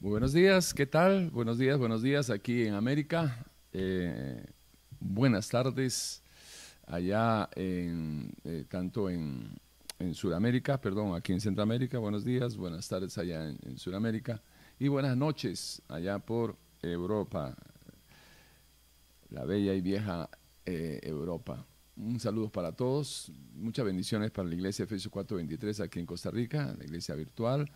Muy buenos días, ¿qué tal? Buenos días, buenos días aquí en América. Eh, buenas tardes allá en, eh, tanto en, en Sudamérica, perdón, aquí en Centroamérica, buenos días, buenas tardes allá en, Sudamérica y buenas noches allá por Europa, la bella y vieja eh, Europa. Un saludo para todos, muchas bendiciones para la iglesia Efesios 423 aquí en Costa Rica, la iglesia virtual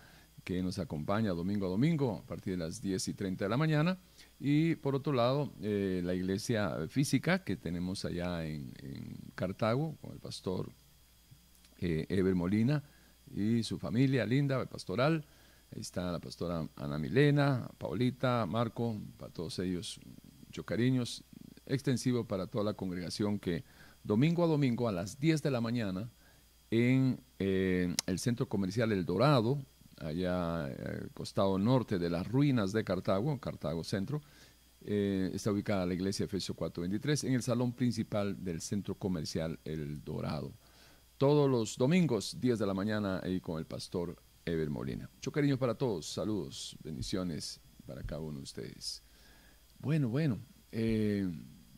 que nos acompaña domingo a domingo a partir de las 10 y 30 de la mañana. Y por otro lado, eh, la iglesia física que tenemos allá en, Cartago con el pastor eh, Eber Molina y su familia linda, pastoral. Ahí está la pastora Ana Milena, Paulita, Marco, para todos ellos, muchos cariños. Extensivo para toda la congregación que domingo a domingo a las 10 de la mañana en eh, el centro comercial El Dorado, allá al eh, costado norte de las ruinas de Cartago, Cartago Centro, eh, está ubicada la iglesia Efesios 423 en el salón principal del centro comercial El Dorado. Todos los domingos, 10 de la mañana, ahí con el pastor Ever Molina. Mucho cariño para todos, saludos, bendiciones para cada uno de ustedes. Bueno, bueno, eh,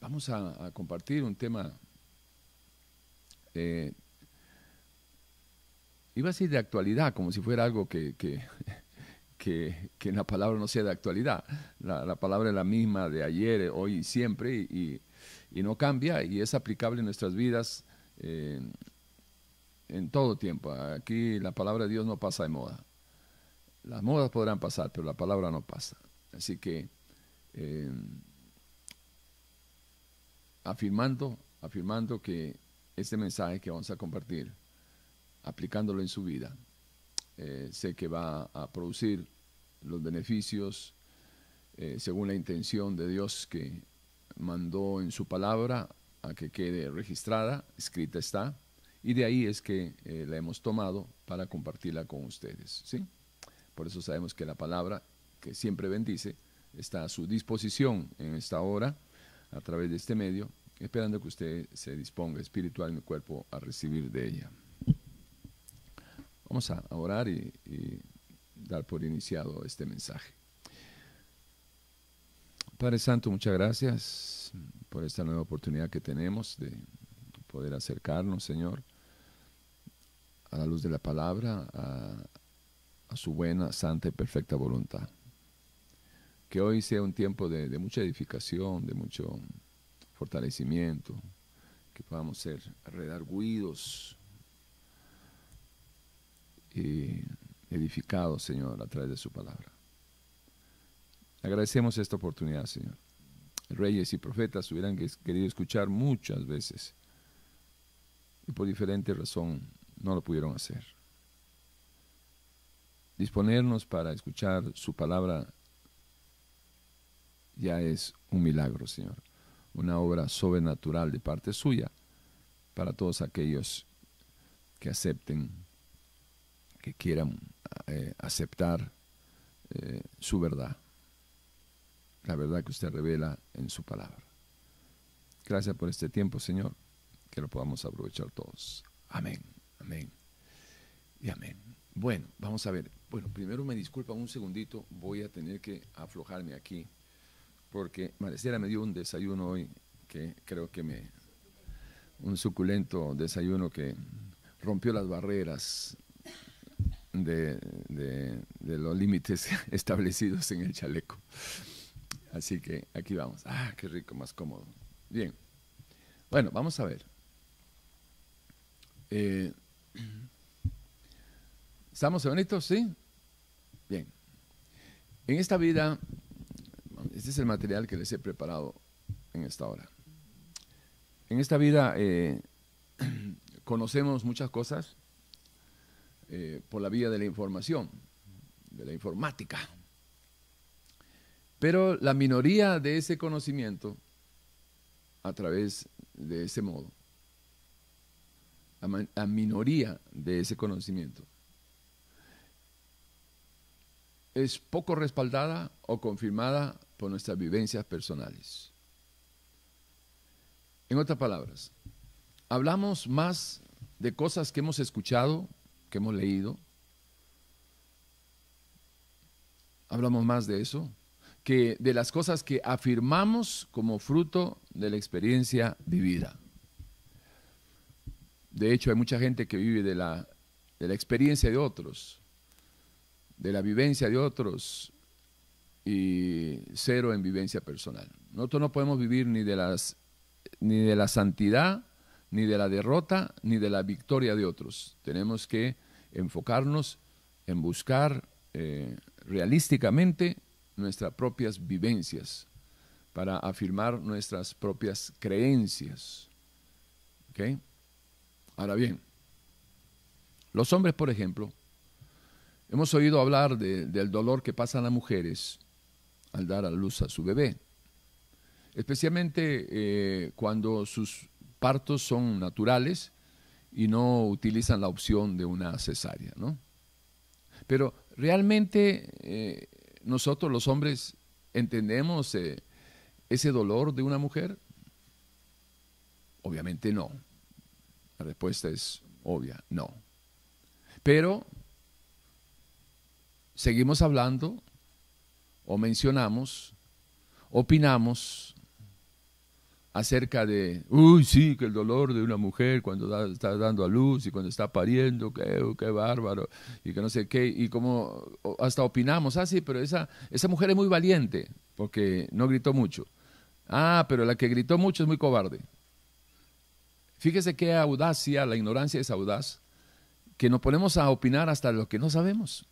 vamos a, compartir un tema iba a decir de actualidad, como si fuera algo que, que, que, la palabra no sea de actualidad. La, palabra es la misma de ayer, hoy y siempre, y, no cambia, y es aplicable en nuestras vidas eh, en todo tiempo. Aquí la palabra de Dios no pasa de moda. Las modas podrán pasar, pero la palabra no pasa. Así que, eh, afirmando, afirmando que este mensaje que vamos a compartir, aplicándolo en su vida, eh, sé que va a producir los beneficios eh, según la intención de Dios que mandó en su palabra a que quede registrada, escrita está, y de ahí es que eh, la hemos tomado para compartirla con ustedes. ¿sí? Por eso sabemos que la palabra, que siempre bendice, está a su disposición en esta hora, a través de este medio, esperando que usted se disponga espiritual en el cuerpo a recibir de ella. Vamos a orar y, dar por iniciado este mensaje. Padre Santo, muchas gracias por esta nueva oportunidad que tenemos de poder acercarnos, Señor, a la luz de la palabra, a, su buena, santa y perfecta voluntad. Que hoy sea un tiempo de, de mucha edificación, de mucho fortalecimiento, que podamos ser redarguidos y edificados, Señor, a través de su palabra. Agradecemos esta oportunidad, Señor. Reyes y profetas hubieran querido escuchar muchas veces y por diferente razón no lo pudieron hacer. Disponernos para escuchar su palabra ya es un milagro, Señor. Una obra sobrenatural de parte suya para todos aquellos que acepten que quieran eh, aceptar eh, su verdad, la verdad que usted revela en su palabra. Gracias por este tiempo, Señor, que lo podamos aprovechar todos. Amén, amén y amén. Bueno, vamos a ver. Bueno, primero me disculpa un segundito, voy a tener que aflojarme aquí, porque Maricela me dio un desayuno hoy que creo que me... un suculento desayuno que rompió las barreras de, los límites establecidos en el chaleco. Así que aquí vamos. Ah, qué rico, más cómodo. Bien. Bueno, vamos a ver. Eh, ¿Estamos bonitos? ¿Sí? Bien. En esta vida, este es el material que les he preparado en esta hora. En esta vida eh, conocemos muchas cosas, eh, por la vía de la información, de la informática. Pero la minoría de ese conocimiento, a través de ese modo, la minoría de ese conocimiento, es poco respaldada o confirmada por nuestras vivencias personales. En otras palabras, hablamos más de cosas que hemos escuchado, que hemos leído, hablamos más de eso que de las cosas que afirmamos como fruto de la experiencia vivida. De hecho, hay mucha gente que vive de la, de la experiencia de otros, de la vivencia de otros y cero en vivencia personal. Nosotros no podemos vivir ni de, las, ni de la santidad, ni de la derrota, ni de la victoria de otros. Tenemos que enfocarnos en buscar eh, realísticamente nuestras propias vivencias para afirmar nuestras propias creencias. Ahora bien, los hombres, por ejemplo, hemos oído hablar del dolor que pasan las mujeres al dar a luz a su bebé, especialmente eh, cuando sus partos son naturales y no utilizan la opción de una cesárea, ¿no? Pero realmente eh, nosotros los hombres entendemos eh, ese dolor de una mujer. Obviamente no. La respuesta es obvia, no. Pero seguimos hablando o mencionamos, opinamos acerca de, uy, sí, que el dolor de una mujer cuando está dando a luz y cuando está pariendo, qué, qué bárbaro, y que no sé qué, y como hasta opinamos, ah, sí, pero esa, esa mujer es muy valiente, porque no gritó mucho. Ah, pero la que gritó mucho es muy cobarde. Fíjese qué audacia, la ignorancia es audaz, que nos ponemos a opinar hasta lo que no sabemos,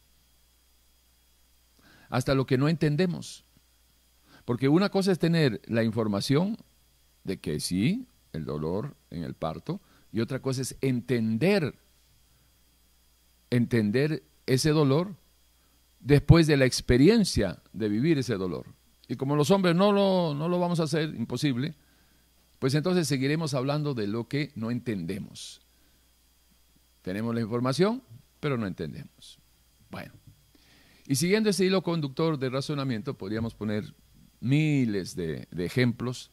hasta lo que no entendemos. Porque una cosa es tener la información de que sí, el dolor en el parto, y otra cosa es entender, entender ese dolor después de la experiencia de vivir ese dolor. Y como los hombres no lo, no lo vamos a hacer, imposible, pues entonces seguiremos hablando de lo que no entendemos. Tenemos la información, pero no entendemos. Bueno, y siguiendo ese hilo conductor de razonamiento, podríamos poner miles de, de ejemplos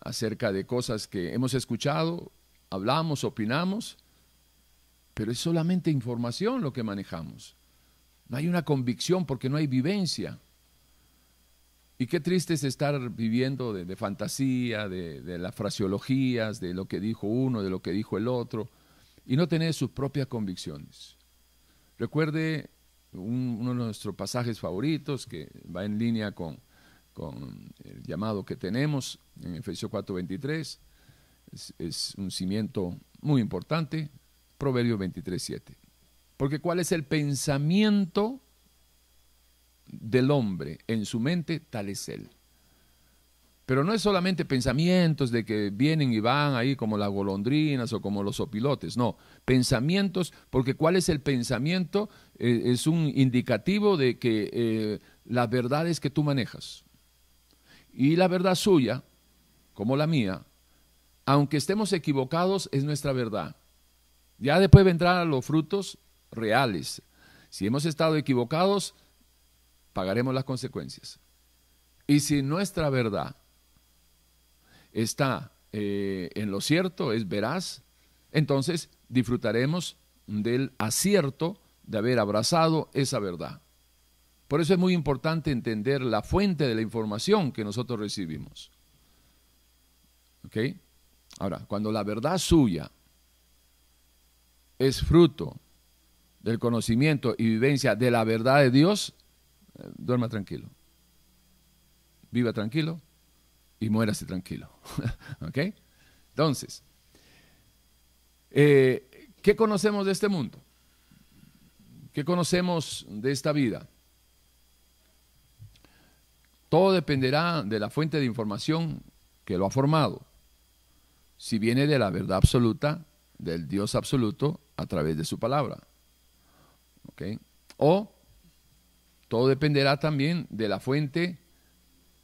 acerca de cosas que hemos escuchado, hablamos, opinamos, pero es solamente información lo que manejamos. No hay una convicción porque no hay vivencia. Y qué triste es estar viviendo de, fantasía, de, las fraseologías, de lo que dijo uno, de lo que dijo el otro, y no tener sus propias convicciones. Recuerde uno de nuestros pasajes favoritos que va en línea con, con el llamado que tenemos en Efesios 4:23. Es, es un cimiento muy importante. Proverbio 23:7. Porque cuál es el pensamiento del hombre en su mente, tal es él. Pero no es solamente pensamientos de que vienen y van ahí como las golondrinas o como los opilotes, no, pensamientos, porque cuál es el pensamiento eh, es un indicativo de que eh, las verdades que tú manejas y la verdad suya, como la mía, aunque estemos equivocados, es nuestra verdad. Ya después vendrán los frutos reales. Si hemos estado equivocados, pagaremos las consecuencias. Y si nuestra verdad está eh, en lo cierto, es veraz, entonces disfrutaremos del acierto de haber abrazado esa verdad. Por eso es muy importante entender la fuente de la información que nosotros recibimos. ¿Ok? Ahora, cuando la verdad suya es fruto del conocimiento y vivencia de la verdad de Dios, eh, duerma tranquilo. Viva tranquilo y muérase tranquilo. ¿Ok? Entonces, eh, ¿qué conocemos de este mundo? ¿Qué conocemos de esta vida? Todo dependerá de la fuente de información que lo ha formado. Si viene de la verdad absoluta, del Dios absoluto, a través de su palabra. O todo dependerá también de la fuente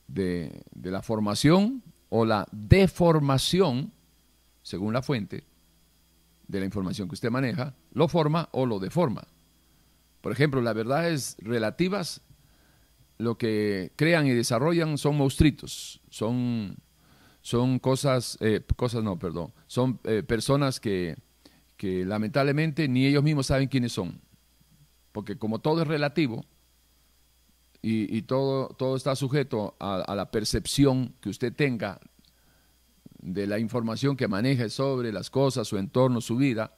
de, de la formación o la deformación, según la fuente, de la información que usted maneja, lo forma o lo deforma. Por ejemplo, las verdades relativas lo que crean y desarrollan son monstruitos, son, son cosas, eh, cosas no, perdón, son eh, personas que, que lamentablemente ni ellos mismos saben quiénes son, porque como todo es relativo, y, todo, todo está sujeto a, la percepción que usted tenga de la información que maneja sobre las cosas, su entorno, su vida.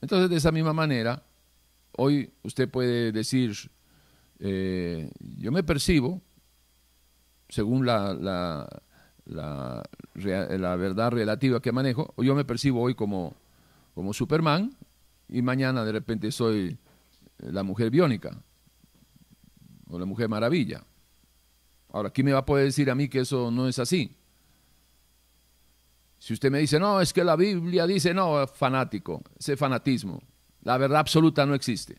Entonces, de esa misma manera, hoy usted puede decir, eh, yo me percibo, según la, la, la, la, verdad relativa que manejo, yo me percibo hoy como, como Superman y mañana de repente soy la mujer biónica o la Mujer Maravilla. Ahora, ¿quién me va a poder decir a mí que eso no es así? Si usted me dice, no, es que la Biblia dice, no, fanático, ese fanatismo, la verdad absoluta no existe.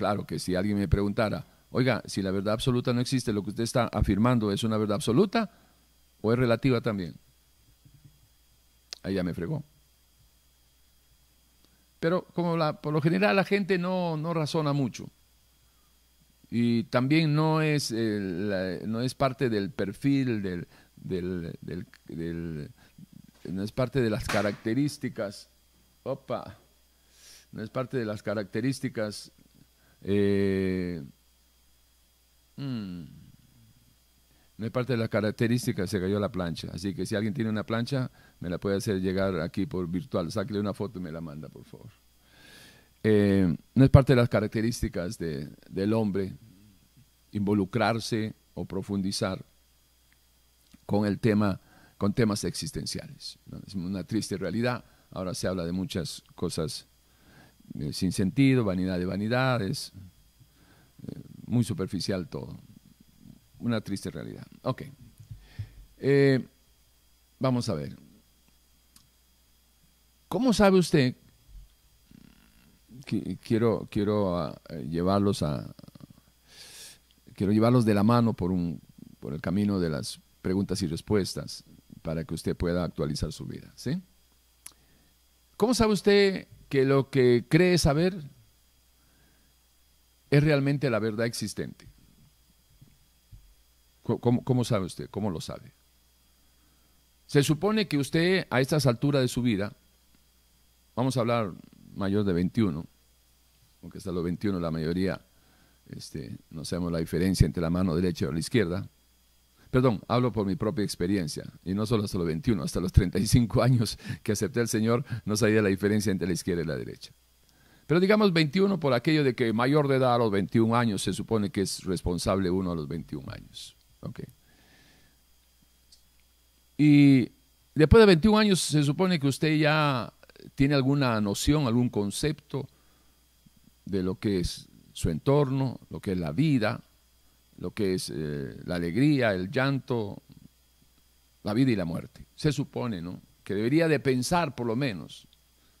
Claro que si alguien me preguntara, oiga, si la verdad absoluta no existe, lo que usted está afirmando es una verdad absoluta o es relativa también. Ahí ya me fregó. Pero como la, por lo general la gente no, no razona mucho y también no es, no es parte del perfil, del, del, no es parte de las características, opa, no es parte de las características, eh, mm, no es parte de las características, se cayó la plancha, así que si alguien tiene una plancha, me la puede hacer llegar aquí por virtual, sáquele una foto y me la manda, por favor. Eh, no es parte de las características del hombre involucrarse o profundizar con el tema, con temas existenciales. Es una triste realidad. Ahora se habla de muchas cosas eh, sin sentido, vanidad de vanidades, eh, muy superficial todo. Una triste realidad. Ok. vamos a ver. ¿Cómo sabe usted quiero, quiero ah, llevarlos a, quiero llevarlos de la mano por, un, por el camino de las preguntas y respuestas para que usted pueda actualizar su vida. ¿sí? ¿Cómo sabe usted que lo que cree saber es realmente la verdad existente? ¿Cómo, sabe usted? ¿Cómo lo sabe? Se supone que usted a estas alturas de su vida, vamos a hablar mayor de 21, aunque hasta los 21 la mayoría este, no sabemos la diferencia entre la mano derecha o la izquierda. Perdón, hablo por mi propia experiencia, y no solo hasta los 21, hasta los 35 años que acepté al Señor, no sabía la diferencia entre la izquierda y la derecha. Pero digamos 21 por aquello de que mayor de edad a los 21 años se supone que es responsable uno a los 21 años. Y después de 21 años se supone que usted ya tiene alguna noción, algún concepto de lo que es su entorno, lo que es la vida, lo que es eh, la alegría, el llanto, la vida y la muerte. Se supone, ¿no? Que debería de pensar por lo menos,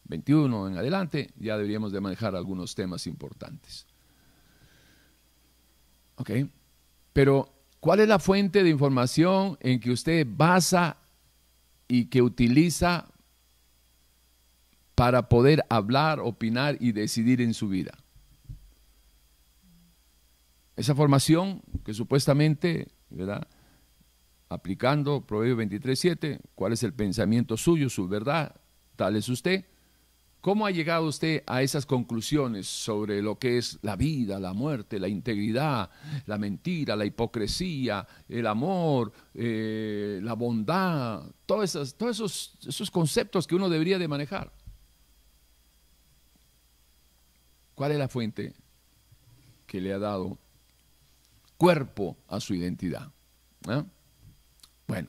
21 en adelante, ya deberíamos de manejar algunos temas importantes. ¿Ok? Pero, ¿cuál es la fuente de información en que usted basa y que utiliza para poder hablar, opinar y decidir en su vida? Esa formación que supuestamente, ¿verdad? Aplicando Proverbio 23.7, ¿cuál es el pensamiento suyo, su verdad? Tal es usted. ¿Cómo ha llegado usted a esas conclusiones sobre lo que es la vida, la muerte, la integridad, la mentira, la hipocresía, el amor, eh, la bondad, todos, esos, todos esos, esos conceptos que uno debería de manejar? ¿Cuál es la fuente que le ha dado cuerpo a su identidad. Bueno.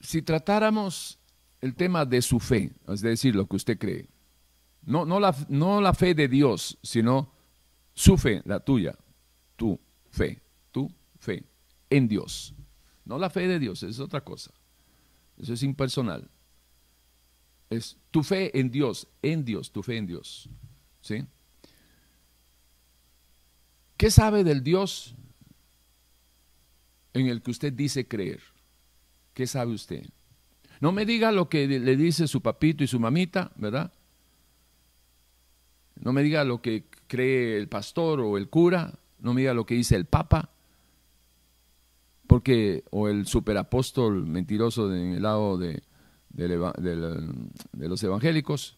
Si tratáramos el tema de su fe, es decir, lo que usted cree, no, no, la, no la fe de Dios, sino su fe, la tuya, tu fe, tu fe en Dios. No la fe de Dios, es otra cosa. Eso es impersonal. Es tu fe en Dios, en Dios, tu fe en Dios. ¿Sí? ¿Qué sabe del Dios en el que usted dice creer? ¿Qué sabe usted? No me diga lo que le dice su papito y su mamita, ¿verdad? No me diga lo que cree el pastor o el cura, no me diga lo que dice el papa, porque, o el superapóstol mentiroso en el lado de, de los evangélicos,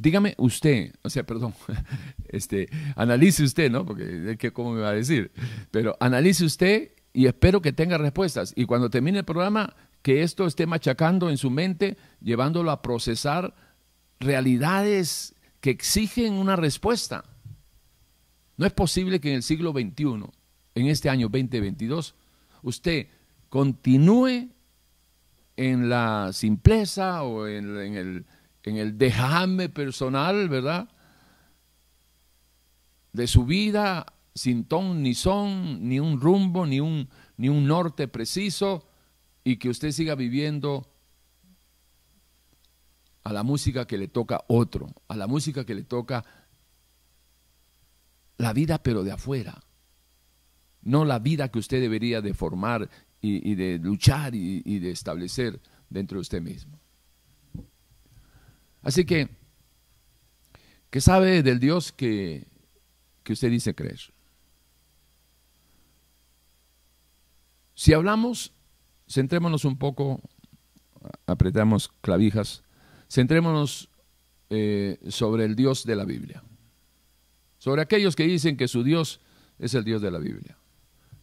dígame usted, o sea, perdón, este, analice usted, ¿no? Porque es cómo me va a decir, pero analice usted y espero que tenga respuestas. Y cuando termine el programa, que esto esté machacando en su mente, llevándolo a procesar realidades que exigen una respuesta. No es posible que en el siglo XXI, en este año 2022, usted continúe en la simpleza o en, el, en el dejame personal, ¿verdad? De su vida sin ton ni son, ni un rumbo, ni un, ni un norte preciso, y que usted siga viviendo a la música que le toca otro, a la música que le toca la vida pero de afuera, no la vida que usted debería de formar y, de luchar y, de establecer dentro de usted mismo. Así que, ¿qué sabe del Dios que, que usted dice creer? Si hablamos, centrémonos un poco, apretamos clavijas, centrémonos eh, sobre el Dios de la Biblia, sobre aquellos que dicen que su Dios es el Dios de la Biblia.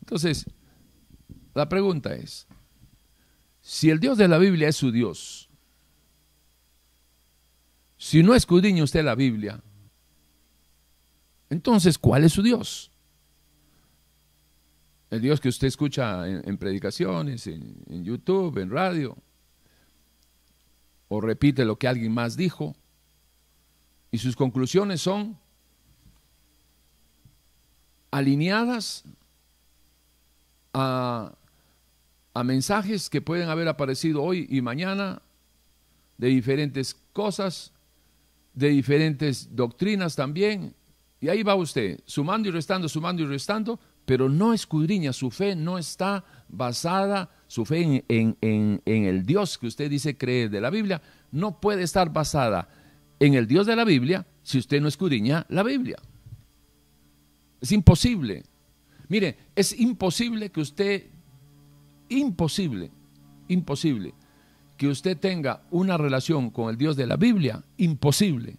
Entonces, la pregunta es, si el Dios de la Biblia es su Dios, si no escudriña usted la Biblia, entonces, ¿cuál es su Dios? El Dios que usted escucha en, predicaciones, en YouTube, en radio, o repite lo que alguien más dijo, y sus conclusiones son alineadas a, mensajes que pueden haber aparecido hoy y mañana de diferentes cosas, de diferentes doctrinas también. Y ahí va usted, sumando y restando, sumando y restando, pero no escudriña, su fe no está basada, su fe en, en, el Dios que usted dice creer de la Biblia, no puede estar basada en el Dios de la Biblia si usted no escudriña la Biblia. Es imposible. Mire, es imposible que usted, imposible, imposible, que usted tenga una relación con el Dios de la Biblia, imposible.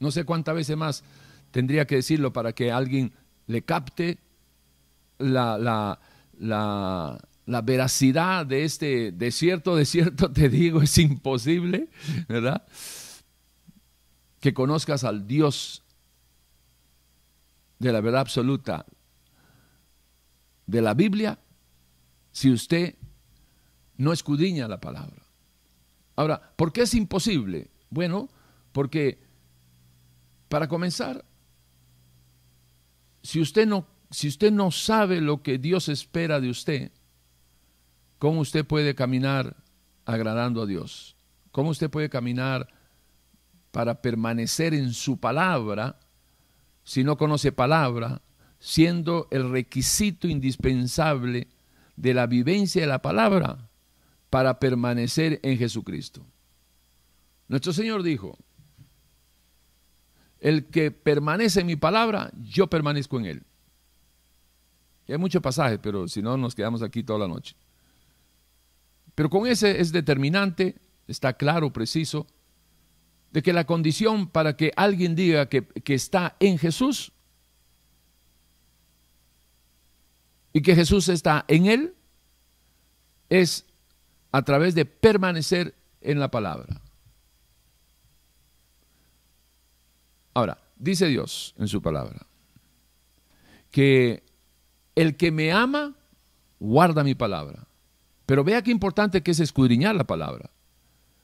No sé cuántas veces más tendría que decirlo para que alguien le capte la, la, la, la veracidad de este desierto, desierto, te digo, es imposible, ¿verdad? Que conozcas al Dios de la verdad absoluta de la Biblia si usted no escudriña la palabra. Ahora, ¿por qué es imposible? Bueno, porque para comenzar, si usted no si usted no sabe lo que Dios espera de usted, ¿cómo usted puede caminar agradando a Dios? ¿Cómo usted puede caminar para permanecer en su palabra si no conoce palabra, siendo el requisito indispensable de la vivencia de la palabra para permanecer en Jesucristo? Nuestro Señor dijo, el que permanece en mi palabra, yo permanezco en él hay muchos pasajes, pero si no nos quedamos aquí toda la noche. Pero con ese es determinante, está claro, preciso, de que la condición para que alguien diga que, que está en Jesús y que Jesús está en él es a través de permanecer en la palabra. Ahora, dice Dios en su palabra que el que me ama, guarda mi palabra. Pero vea qué importante que es escudriñar la palabra.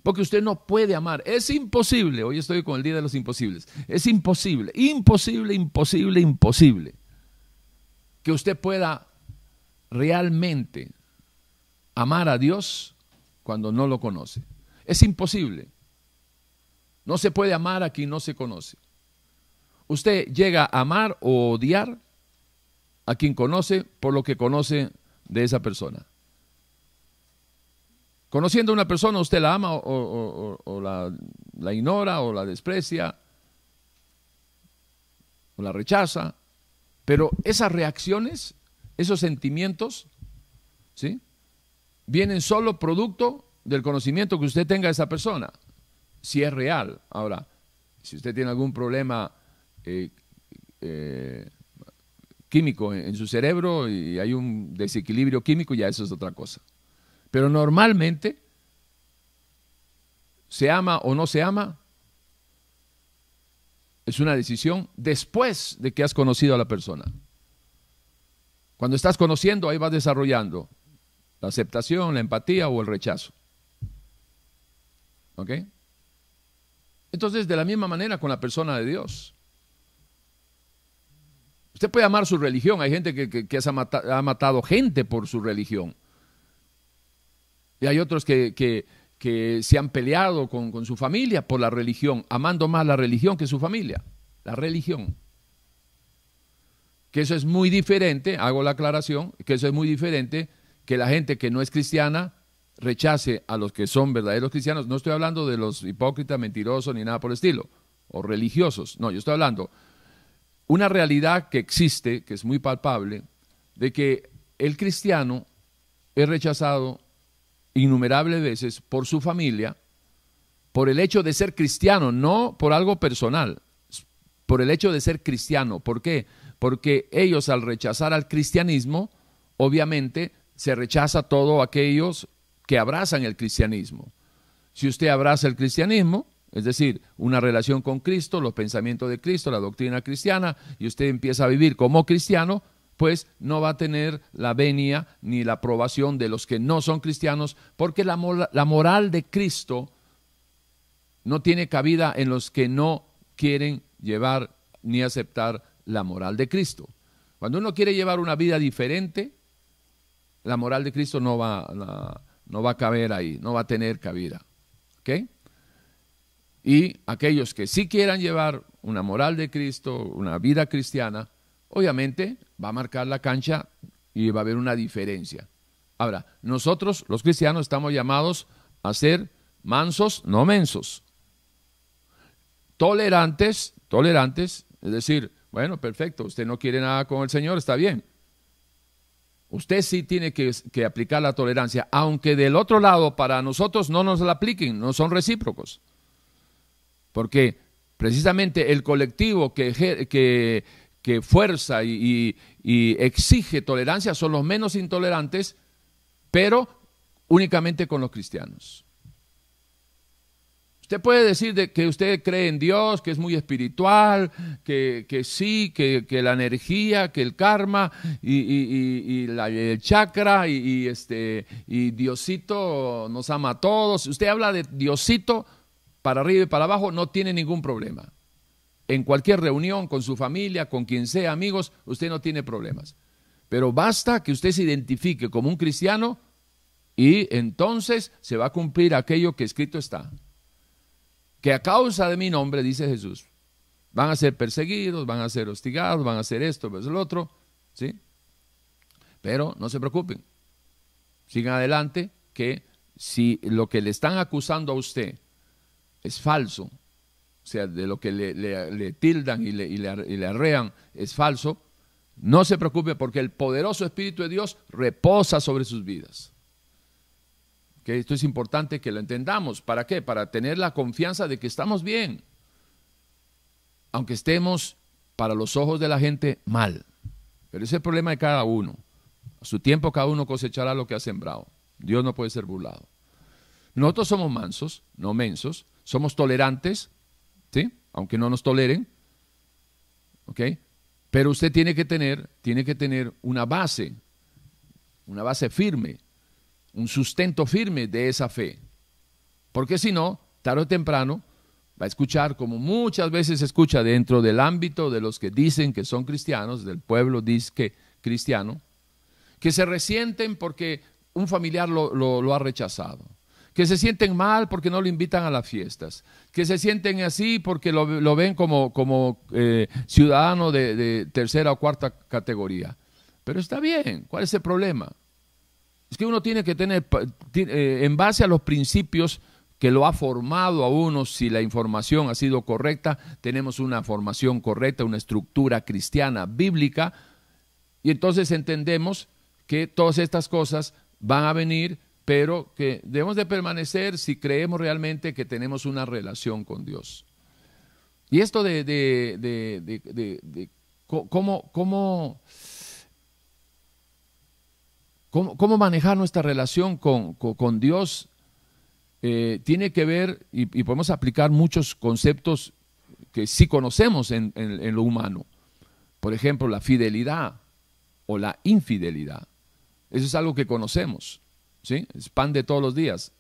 Porque usted no puede amar. Es imposible. Hoy estoy con el día de los imposibles. Es imposible, imposible, imposible, imposible. Que usted pueda realmente amar a Dios cuando no lo conoce. Es imposible. No se puede amar a quien no se conoce. Usted llega a amar o odiar a quien conoce por lo que conoce de esa persona. Conociendo a una persona, usted la ama o, la, la, ignora o la desprecia o la rechaza, pero esas reacciones, esos sentimientos, ¿sí? Vienen solo producto del conocimiento que usted tenga de esa persona, si es real. Ahora, Si usted tiene algún problema eh, eh, químico en, su cerebro y hay un desequilibrio químico, ya eso es otra cosa. Pero normalmente, se ama o no se ama, es una decisión después de que has conocido a la persona. Cuando estás conociendo, ahí vas desarrollando la aceptación, la empatía o el rechazo. ¿Ok? Entonces, de la misma manera con la persona de Dios. Usted puede amar su religión. Hay gente que, ha, matado, gente por su religión. Y hay otros que, se han peleado con, su familia por la religión, amando más la religión que su familia. La religión. Que eso es muy diferente, hago la aclaración, que eso es muy diferente que la gente que no es cristiana rechace a los que son verdaderos cristianos. No estoy hablando de los hipócritas, mentirosos ni nada por el estilo, o religiosos. No, yo estoy hablando una realidad que existe, que es muy palpable, de que el cristiano es rechazado innumerables veces por su familia, por el hecho de ser cristiano, no por algo personal, por el hecho de ser cristiano. ¿Por qué? Porque ellos al rechazar al cristianismo, obviamente se rechaza todo aquellos que abrazan el cristianismo. Si usted abraza el cristianismo, es decir, una relación con Cristo, los pensamientos de Cristo, la doctrina cristiana, y usted empieza a vivir como cristiano, pues no va a tener la venia ni la aprobación de los que no son cristianos, porque la, la moral de Cristo no tiene cabida en los que no quieren llevar ni aceptar la moral de Cristo. Cuando uno quiere llevar una vida diferente, la moral de Cristo no va, no va a caber ahí, no va a tener cabida. ¿Ok? Y aquellos que sí quieran llevar una moral de Cristo, una vida cristiana, obviamente va a marcar la cancha y va a haber una diferencia. Ahora, nosotros los cristianos estamos llamados a ser mansos, no mensos. Tolerantes, tolerantes, es decir, bueno, perfecto, usted no quiere nada con el Señor, está bien. Usted sí tiene que, aplicar la tolerancia, aunque del otro lado para nosotros no nos la apliquen, no son recíprocos. Porque precisamente el colectivo que, fuerza y, exige tolerancia son los menos intolerantes, pero únicamente con los cristianos. Usted puede decir de que usted cree en Dios, que es muy espiritual, que, sí, que, la energía, que el karma y, el chakra y, este, y Diosito nos ama a todos. Usted habla de Diosito para arriba y para abajo, no tiene ningún problema. En cualquier reunión, con su familia, con quien sea, amigos, usted no tiene problemas. Pero basta que usted se identifique como un cristiano y entonces se va a cumplir aquello que escrito está que a causa de mi nombre, dice Jesús, van a ser perseguidos, van a ser hostigados, van a hacer esto, pues el otro, ¿sí? Pero no se preocupen, sigan adelante, que si lo que le están acusando a usted es falso, o sea, de lo que le, tildan y, y le arrean es falso, no se preocupe porque el poderoso Espíritu de Dios reposa sobre sus vidas esto es importante que lo entendamos. ¿Para qué? Para tener la confianza de que estamos bien, aunque estemos para los ojos de la gente mal. Pero ese es el problema de cada uno. A su tiempo cada uno cosechará lo que ha sembrado. Dios no puede ser burlado. Nosotros somos mansos, no mensos, somos tolerantes, ¿sí? Aunque no nos toleren, ¿ok? Pero usted tiene que tener, tiene que tener una base, una base firme un sustento firme de esa fe. Porque si no, tarde o temprano, va a escuchar como muchas veces escucha dentro del ámbito de los que dicen que son cristianos, del pueblo dice que cristiano, que se resienten porque un familiar lo, ha rechazado, que se sienten mal porque no lo invitan a las fiestas, que se sienten así porque lo, ven como, como eh, ciudadano de, de tercera o cuarta categoría. Pero está bien, ¿cuál es el problema? Es que uno tiene que tener, eh, en base a los principios que lo ha formado a uno, si la información ha sido correcta, tenemos una formación correcta, una estructura cristiana, bíblica, y entonces entendemos que todas estas cosas van a venir, pero que debemos de permanecer si creemos realmente que tenemos una relación con Dios. Y esto de, de, de, cómo, cómo, cómo, manejar nuestra relación con, Dios eh, tiene que ver, y, podemos aplicar muchos conceptos que sí conocemos en, lo humano. Por ejemplo, la fidelidad o la infidelidad. Eso es algo que conocemos. ¿sí? Es todos los días.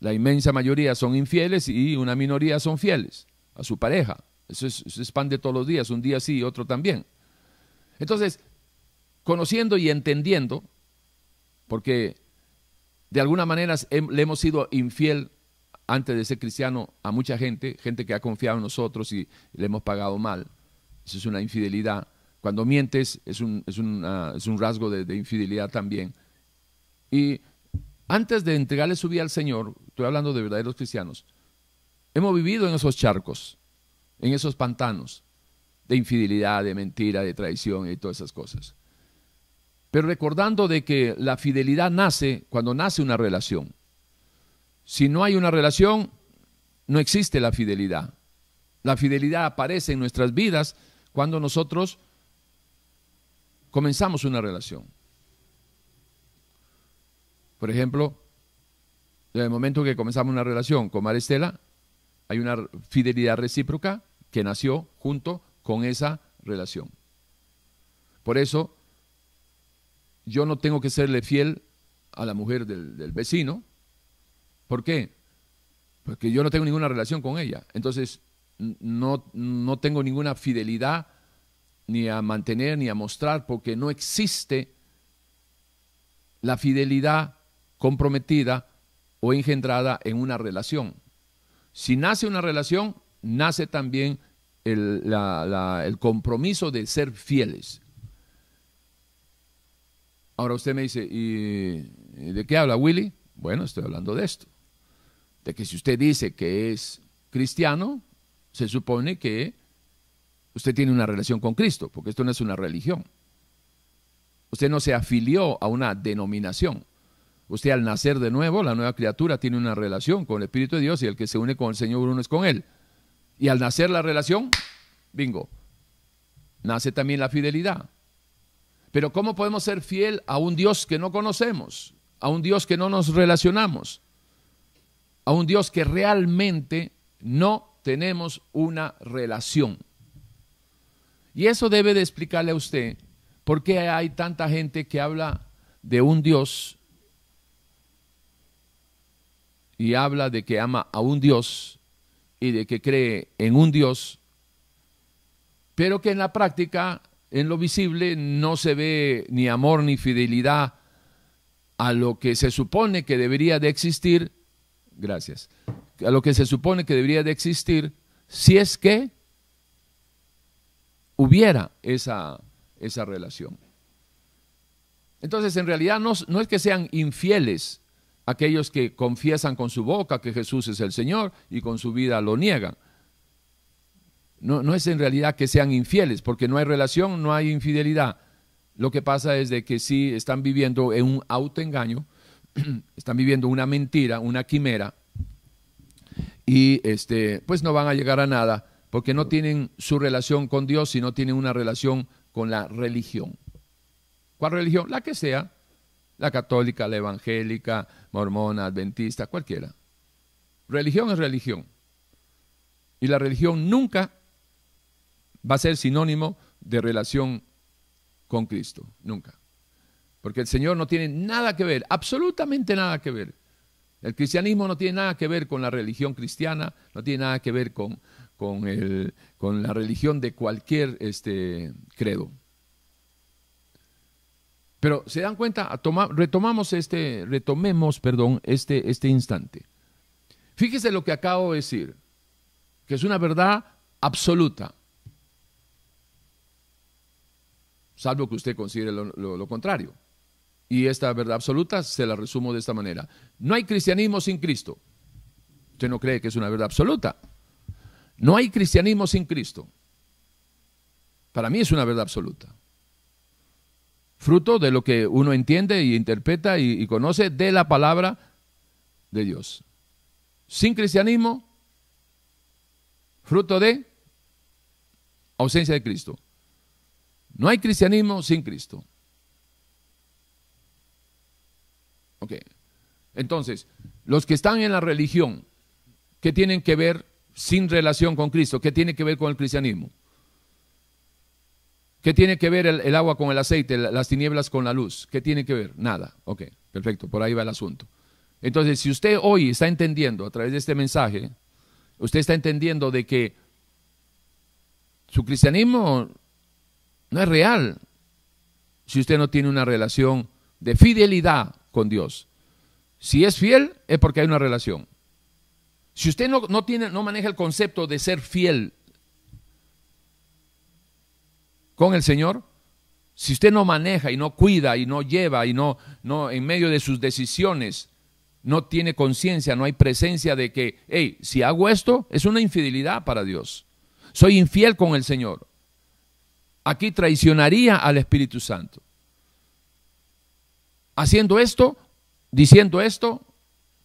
La inmensa mayoría son infieles y una minoría son fieles a su pareja. Eso es, de todos los días, un día sí y otro también. Entonces, conociendo y entendiendo, porque de alguna manera le hemos sido infiel antes de ser cristiano a mucha gente, gente que ha confiado en nosotros y le hemos pagado mal. Eso es una infidelidad. Cuando mientes es un, rasgo de, de, infidelidad también. Y antes de entregarle su vida al Señor, estoy hablando de verdaderos cristianos, hemos vivido en esos charcos, en esos pantanos de infidelidad, de mentira, de traición y todas esas cosas. Pero recordando de que la fidelidad nace cuando nace una relación. Si no hay una relación, no existe la fidelidad. La fidelidad aparece en nuestras vidas cuando nosotros comenzamos una relación. Por ejemplo, en el momento que comenzamos una relación con Maristela, hay una fidelidad recíproca que nació junto con esa relación. Por eso, yo no tengo que serle fiel a la mujer del, vecino. ¿Por qué? Porque yo no tengo ninguna relación con ella. Entonces, no, no tengo ninguna fidelidad ni a mantener ni a mostrar porque no existe la fidelidad comprometida o engendrada en una relación. Si nace una relación, nace también el, el compromiso de ser fieles. Ahora usted me dice, ¿y de qué habla Willy? Bueno, estoy hablando de esto. De que si usted dice que es cristiano, se supone que usted tiene una relación con Cristo, porque esto no es una religión. Usted no se afilió a una denominación. Usted al nacer de nuevo, la nueva criatura tiene una relación con el Espíritu de Dios y el que se une con el Señor uno es con Él. Y al nacer la relación, bingo, nace también la fidelidad. Pero ¿cómo podemos ser fiel a un Dios que no conocemos? A un Dios que no nos relacionamos? A un Dios que realmente no tenemos una relación. Y eso debe de explicarle a usted por qué hay tanta gente que habla de un Dios y habla de que ama a un Dios y de que cree en un Dios, pero que en la práctica, en lo visible, no se ve ni amor ni fidelidad a lo que se supone que debería de existir, gracias, a lo que se supone que debería de existir, si es que hubiera esa, esa relación. Entonces, en realidad no, no es que sean infieles, aquellos que confiesan con su boca que Jesús es el Señor y con su vida lo niegan. No, no es en realidad que sean infieles, porque no hay relación, no hay infidelidad. Lo que pasa es de que sí están viviendo en un autoengaño, están viviendo una mentira, una quimera, y este, pues no van a llegar a nada, porque no tienen su relación con Dios, sino tienen una relación con la religión. ¿Cuál religión? La que sea, la católica, la evangélica, mormona, adventista, cualquiera. Religión es religión. Y la religión nunca va a ser sinónimo de relación con Cristo, nunca. Porque el Señor no tiene nada que ver, absolutamente nada que ver. El cristianismo no tiene nada que ver con la religión cristiana, no tiene nada que ver con, con, el, con la religión de cualquier este, credo. Pero se dan cuenta, retomamos este, retomemos, perdón, este, este instante. Fíjese lo que acabo de decir, que es una verdad absoluta, salvo que usted considere lo, contrario. Y esta verdad absoluta se la resumo de esta manera. No hay cristianismo sin Cristo. Usted no cree que es una verdad absoluta. No hay cristianismo sin Cristo. Para mí es una verdad absoluta fruto de lo que uno entiende y interpreta y, conoce de la palabra de Dios. Sin cristianismo, fruto de ausencia de Cristo. No hay cristianismo sin Cristo. Ok. Entonces, los que están en la religión, ¿qué tienen que ver sin relación con Cristo? ¿Qué tiene que ver con el cristianismo? ¿Qué tiene que ver el, agua con el aceite, las tinieblas con la luz? ¿Qué tiene que ver? Nada. Ok, perfecto, por ahí va el asunto. Entonces, si usted hoy está entendiendo a través de este mensaje, usted está entendiendo de que su cristianismo no es real si usted no tiene una relación de fidelidad con Dios. Si es fiel, es porque hay una relación. Si usted no, no, tiene, no maneja el concepto de ser fiel con el Señor, si usted no maneja y no cuida y no lleva y no, no en medio de sus decisiones no tiene conciencia, no hay presencia de que, hey, si hago esto, es una infidelidad para Dios. Soy infiel con el Señor. Aquí traicionaría al Espíritu Santo. Haciendo esto, diciendo esto,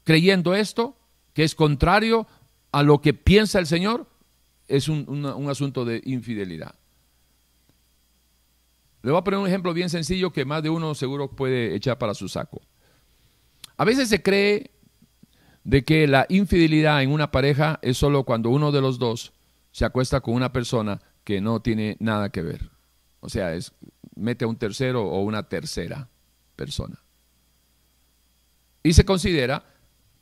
creyendo esto, que es contrario a lo que piensa el Señor, es un, un asunto de infidelidad. Le voy a poner un ejemplo bien sencillo que más de uno seguro puede echar para su saco. A veces se cree de que la infidelidad en una pareja es solo cuando uno de los dos se acuesta con una persona que no tiene nada que ver. O sea, es mete a un tercero o una tercera persona. Y se considera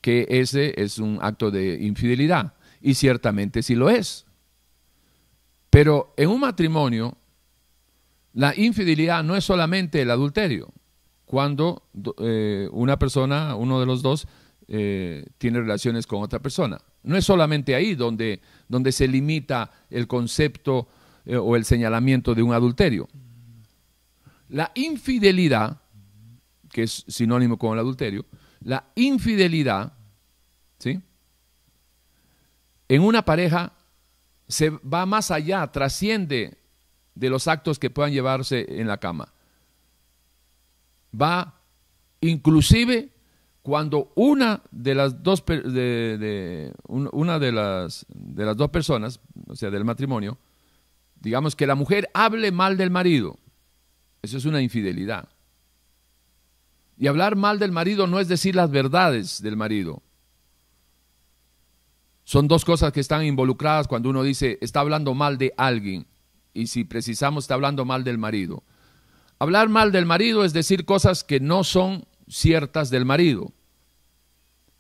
que ese es un acto de infidelidad. Y ciertamente sí lo es. Pero en un matrimonio la infidelidad no es solamente el adulterio, cuando eh, una persona, uno de los dos, eh, tiene relaciones con otra persona. No es solamente ahí donde, donde se limita el concepto eh, o el señalamiento de un adulterio. La infidelidad, que es sinónimo con el adulterio, la infidelidad, ¿sí? En una pareja se va más allá, trasciende de los actos que puedan llevarse en la cama. Va inclusive cuando una de las dos de, una de las de las dos personas, o sea, del matrimonio, digamos que la mujer hable mal del marido. Eso es una infidelidad. Y hablar mal del marido no es decir las verdades del marido. Son dos cosas que están involucradas cuando uno dice está hablando mal de alguien y si precisamos está hablando mal del marido. Hablar mal del marido es decir cosas que no son ciertas del marido.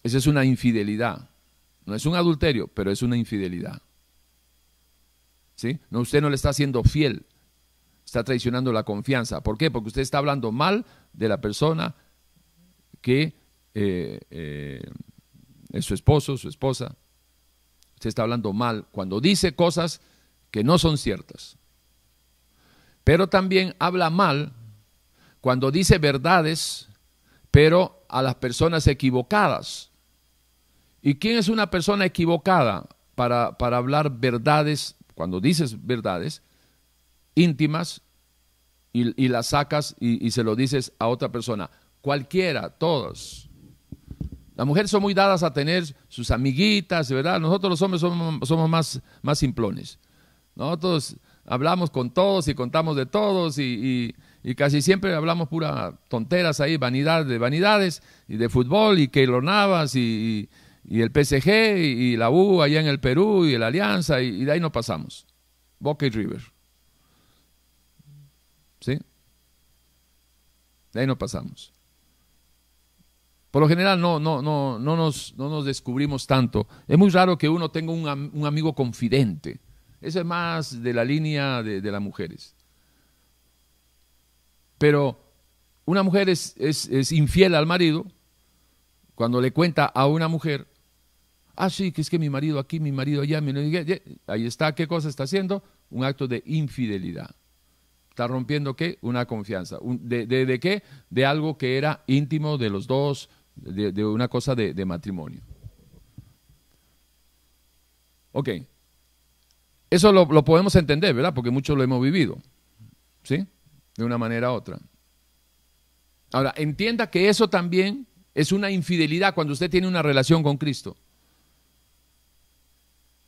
Esa es una infidelidad. No es un adulterio, pero es una infidelidad. ¿Sí? No, usted no le está haciendo fiel. Está traicionando la confianza. ¿Por qué? Porque usted está hablando mal de la persona que eh, eh, es su esposo, su esposa. Usted está hablando mal cuando dice cosas que no son ciertas. Pero también habla mal cuando dice verdades, pero a las personas equivocadas. ¿Y quién es una persona equivocada para, para hablar verdades, cuando dices verdades íntimas y, las sacas y, se lo dices a otra persona? Cualquiera, todos. Las mujeres son muy dadas a tener sus amiguitas, ¿verdad? Nosotros los hombres somos, más, más simplones. Nosotros hablamos con todos y contamos de todos y, casi siempre hablamos pura tonteras ahí, vanidad de vanidades y de fútbol y Keylor Navas y, el PSG y, la U allá en el Perú y la Alianza y, de ahí no pasamos. Boca y River. ¿Sí? De ahí no pasamos. Por lo general no, no, no, no, nos, no nos descubrimos tanto. Es muy raro que uno tenga un, un amigo confidente eso es más de la línea de, las mujeres. Pero una mujer es, es, infiel al marido cuando le cuenta a una mujer, ah, sí, que es que mi marido aquí, mi marido allá, ahí está, ¿qué cosa está haciendo? Un acto de infidelidad. Está rompiendo qué? Una confianza. de, qué? De algo que era íntimo de los dos, de, una cosa de, matrimonio. Ok. Eso lo, podemos entender, ¿verdad? Porque muchos lo hemos vivido, ¿sí? De una manera u otra. Ahora, entienda que eso también es una infidelidad cuando usted tiene una relación con Cristo.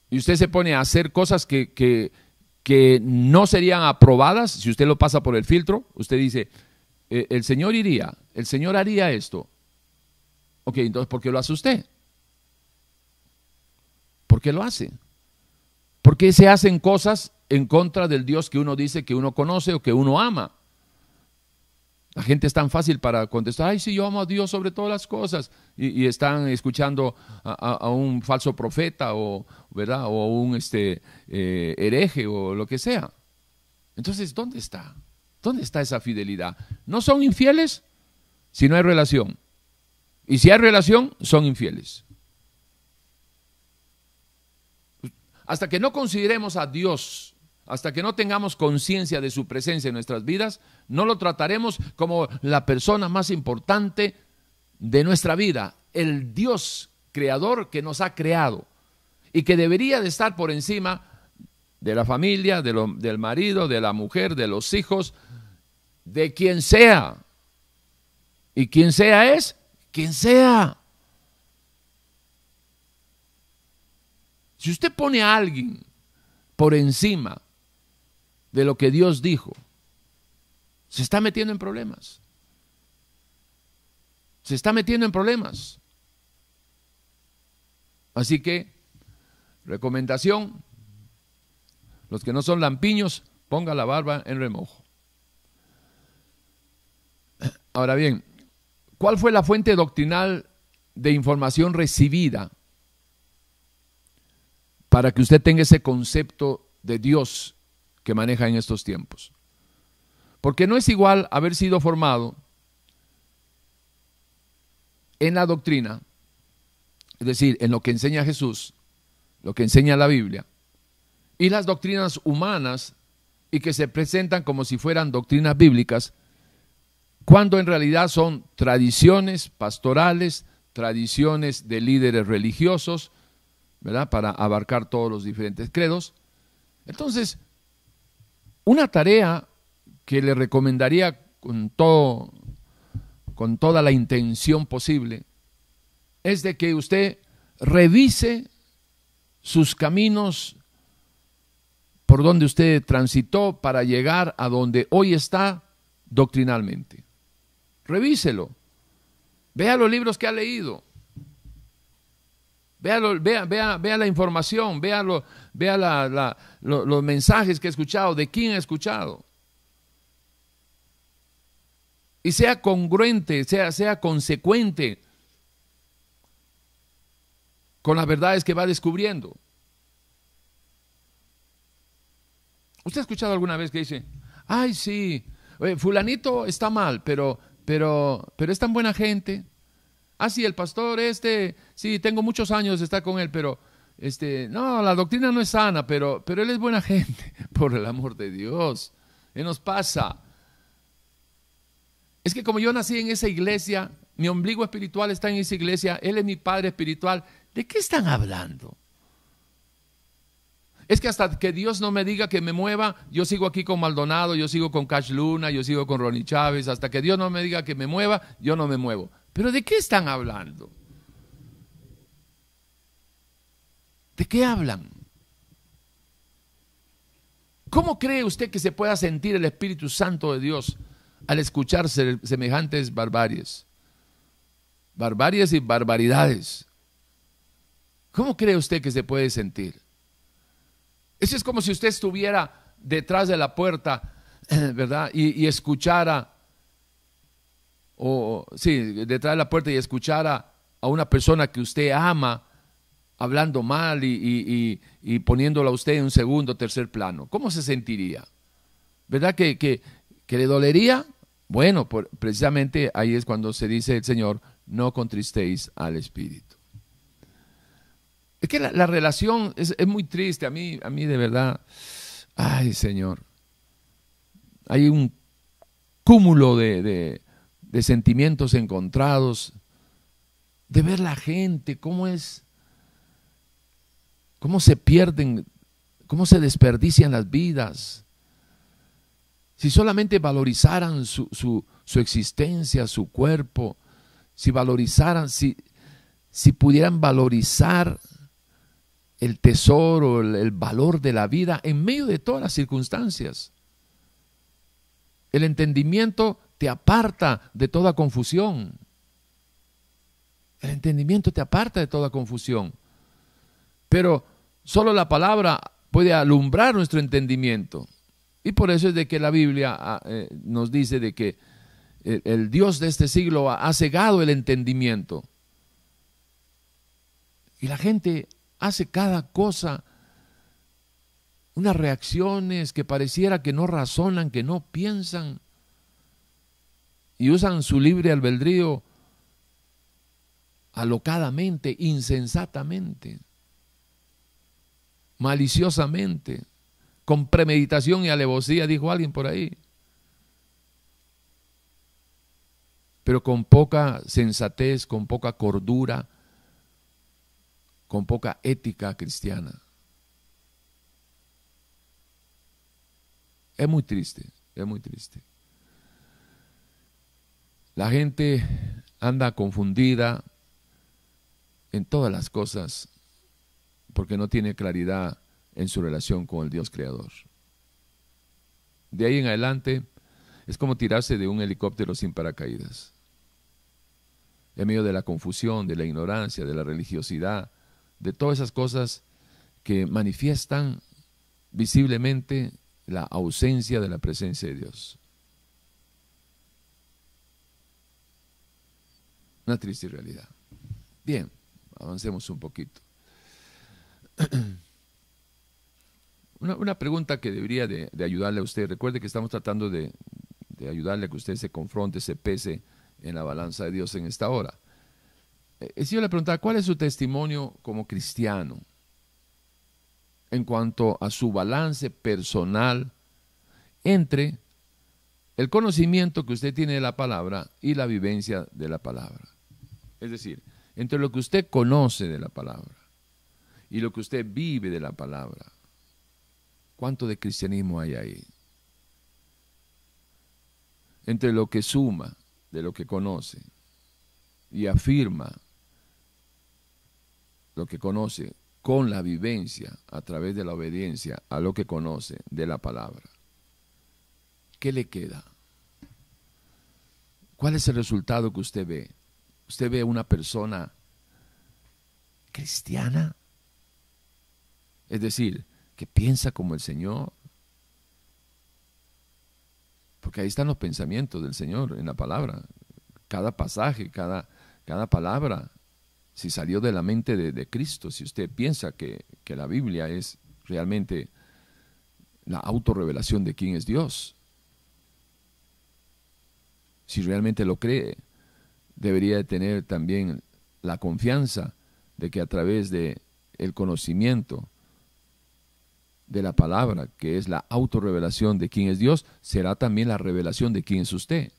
Y usted se pone a hacer cosas que, que no serían aprobadas si usted lo pasa por el filtro. Usted dice, eh, el Señor iría, el Señor haría esto. Ok, entonces, ¿por qué lo hace usted? ¿Por qué lo hace? ¿Por qué se hacen cosas en contra del Dios que uno dice que uno conoce o que uno ama? La gente es tan fácil para contestar, ay, sí, yo amo a Dios sobre todas las cosas. Y, están escuchando a, un falso profeta o, ¿verdad? o un este, eh, hereje o lo que sea. Entonces, ¿dónde está? ¿Dónde está esa fidelidad? ¿No son infieles si no hay relación? Y si hay relación, son infieles. Hasta que no consideremos a Dios hasta que no tengamos conciencia de su presencia en nuestras vidas, no lo trataremos como la persona más importante de nuestra vida, el Dios creador que nos ha creado y que debería de estar por encima de la familia, del marido, de la mujer, de los hijos, de quien sea. Y quien sea es quien sea. Si usted pone a alguien por encima de lo que Dios dijo, se está metiendo en problemas. Se está metiendo en problemas. Así que, recomendación, los que no son lampiños, ponga la barba en remojo. Ahora bien, ¿cuál fue la fuente doctrinal de información recibida para que usted tenga ese concepto de Dios que maneja en estos tiempos. Porque no es igual haber sido formado en la doctrina, es decir, en lo que enseña Jesús, lo que enseña la Biblia, y las doctrinas humanas y que se presentan como si fueran doctrinas bíblicas, cuando en realidad son tradiciones pastorales, tradiciones de líderes religiosos, ¿verdad? Para abarcar todos los diferentes credos. Entonces, una tarea que le recomendaría con, todo, con toda la intención posible es de que usted revise sus caminos por donde usted transitó para llegar a donde hoy está doctrinalmente. Revíselo. Vea los libros que ha leído. Vea, vea, vea, la información, vea, vea los mensajes que he escuchado, de quién he escuchado. Y sea congruente, sea, sea consecuente con las verdades que va descubriendo. ¿Usted ha escuchado alguna vez que dice, ay, sí, fulanito está mal, pero, pero, pero es tan buena gente? Ah, sí, el pastor este, sí, tengo muchos años de estar con él, pero este, no, la doctrina no es sana, pero, pero él es buena gente, por el amor de Dios. ¿Qué nos pasa? Es que como yo nací en esa iglesia, mi ombligo espiritual está en esa iglesia, él es mi padre espiritual, ¿de qué están hablando? Es que hasta que Dios no me diga que me mueva, yo sigo aquí con Maldonado, yo sigo con Cash Luna, yo sigo con Ronnie Chávez, hasta que Dios no me diga que me mueva, yo no me muevo. ¿Pero de qué están hablando? ¿De qué hablan? ¿Cómo cree usted que se pueda sentir el Espíritu Santo de Dios al escuchar semejantes barbaries? Barbaries y barbaridades. ¿Cómo cree usted que se puede sentir? Eso es como si usted estuviera detrás de la puerta, ¿verdad? Y, y escuchara o sí, detrás de la puerta y escuchar a, una persona que usted ama hablando mal y, y, poniéndola a usted en un segundo, tercer plano, ¿cómo se sentiría? ¿Verdad que, que, le dolería? Bueno, precisamente ahí es cuando se dice el Señor, no contristéis al Espíritu. Es que la, relación es, muy triste, a mí, a mí de verdad, ay Señor, hay un cúmulo de sentimientos encontrados, de ver la gente, cómo es, cómo se pierden, cómo se desperdician las vidas. Si solamente valorizaran su, su, existencia, su cuerpo, si valorizaran, si, si pudieran valorizar el tesoro, el, valor de la vida en medio de todas las circunstancias. El entendimiento te aparta de toda confusión. El entendimiento te aparta de toda confusión. Pero solo la palabra puede alumbrar nuestro entendimiento. Y por eso es de que la Biblia ah, eh, nos dice de que el, Dios de este siglo ha, cegado el entendimiento. Y la gente hace cada cosa, unas reacciones que pareciera que no razonan, que no piensan, y usan su libre albedrío alocadamente, insensatamente, maliciosamente, con premeditación y alevosía, dijo alguien por ahí. Pero con poca sensatez, con poca cordura, con poca ética cristiana. Es muy triste, es muy triste. La gente anda confundida en todas las cosas porque no tiene claridad en su relación con el Dios creador. De ahí en adelante es como tirarse de un helicóptero sin paracaídas. En medio de la confusión, de la ignorancia, de la religiosidad, de todas esas cosas que manifiestan visiblemente la ausencia de la presencia de Dios. Una triste realidad. Bien, avancemos un poquito. Una, pregunta que debería de, ayudarle a usted. Recuerde que estamos tratando de, ayudarle a que usted se confronte, se pese en la balanza de Dios en esta hora. Eh, si yo le preguntaba, ¿cuál es su testimonio como cristiano en cuanto a su balance personal entre el conocimiento que usted tiene de la palabra y la vivencia de la palabra? Es decir, entre lo que usted conoce de la palabra y lo que usted vive de la palabra. ¿Cuánto de cristianismo hay ahí? Entre lo que suma de lo que conoce y afirma lo que conoce con la vivencia a través de la obediencia a lo que conoce de la palabra. ¿Qué le queda? ¿Cuál es el resultado que usted ve? ¿Usted ve una persona cristiana? Es decir, que piensa como el Señor. Porque ahí están los pensamientos del Señor en la palabra. Cada pasaje, cada, cada palabra si salió de la mente de, Cristo, si usted piensa que, que, la Biblia es realmente la autorrevelación de quién es Dios, si realmente lo cree, debería tener también la confianza de que a través de el conocimiento de la palabra, que es la autorrevelación de quién es Dios, será también la revelación de quién es usted.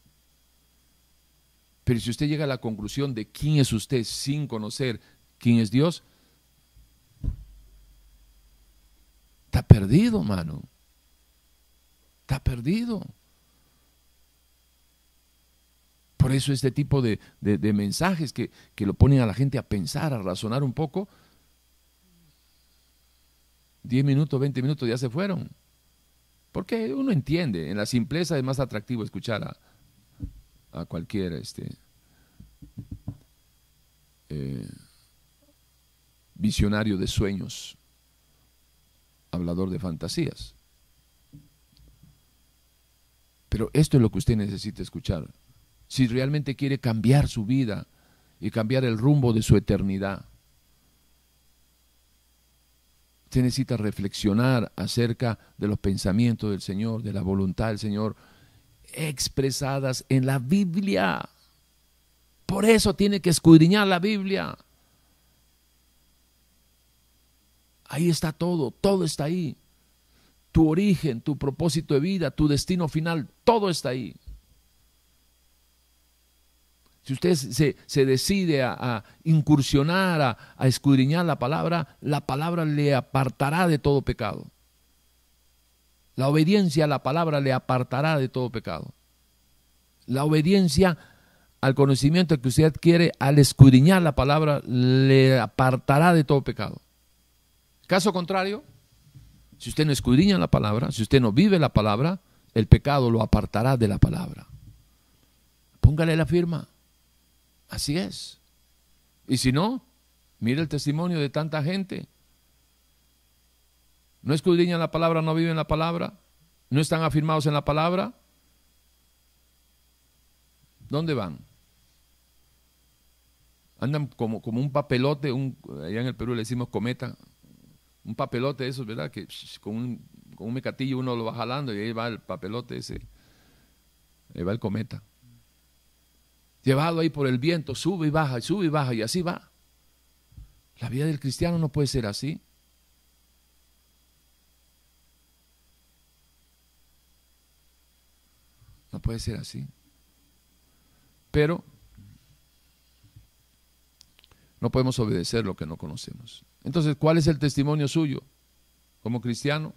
Pero si usted llega a la conclusión de quién es usted sin conocer quién es Dios, está perdido, mano. Está perdido. Por eso este tipo de, mensajes que, que, lo ponen a la gente a pensar, a razonar un poco, 10 minutos, 20 minutos ya se fueron. Porque uno entiende, en la simpleza es más atractivo escuchar a, a cualquier este, eh, visionario de sueños, hablador de fantasías. Pero esto es lo que usted necesita escuchar. Si realmente quiere cambiar su vida y cambiar el rumbo de su eternidad, usted necesita reflexionar acerca de los pensamientos del Señor, de la voluntad del Señor, expresadas en la Biblia. Por eso tiene que escudriñar la Biblia. Ahí está todo, todo está ahí. Tu origen, tu propósito de vida, tu destino final, todo está ahí. Si usted se, decide a, incursionar, a, a escudriñar la palabra, la palabra le apartará de todo pecado. La obediencia a la palabra le apartará de todo pecado. La obediencia al conocimiento que usted adquiere al escudriñar la palabra le apartará de todo pecado. Caso contrario, si usted no escudriña la palabra, si usted no vive la palabra, el pecado lo apartará de la palabra. Póngale la firma. Así es. Y si no, mire el testimonio de tanta gente. No escudriñan la palabra, no viven la palabra, no están afirmados en la palabra. ¿Dónde van? Andan como, como un papelote, un, allá en el Perú le decimos cometa, un papelote de esos, ¿verdad? Que con un, con un mecatillo uno lo va jalando y ahí va el papelote ese, ahí va el cometa. Llevado ahí por el viento, sube y baja, sube y baja, y así va. La vida del cristiano no puede ser así. No puede ser así. Pero no podemos obedecer lo que no conocemos. Entonces, ¿cuál es el testimonio suyo como cristiano?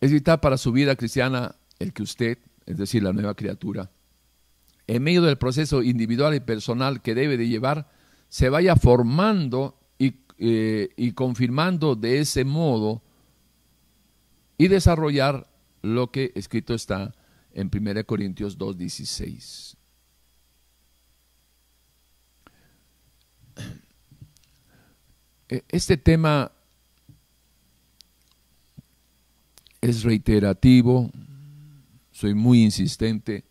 Es vital para su vida cristiana el que usted, es decir, la nueva criatura, en medio del proceso individual y personal que debe de llevar, se vaya formando y, eh, y confirmando de ese modo y desarrollar lo que escrito está en 1 Corintios 2.16. E, este tema es reiterativo, soy muy insistente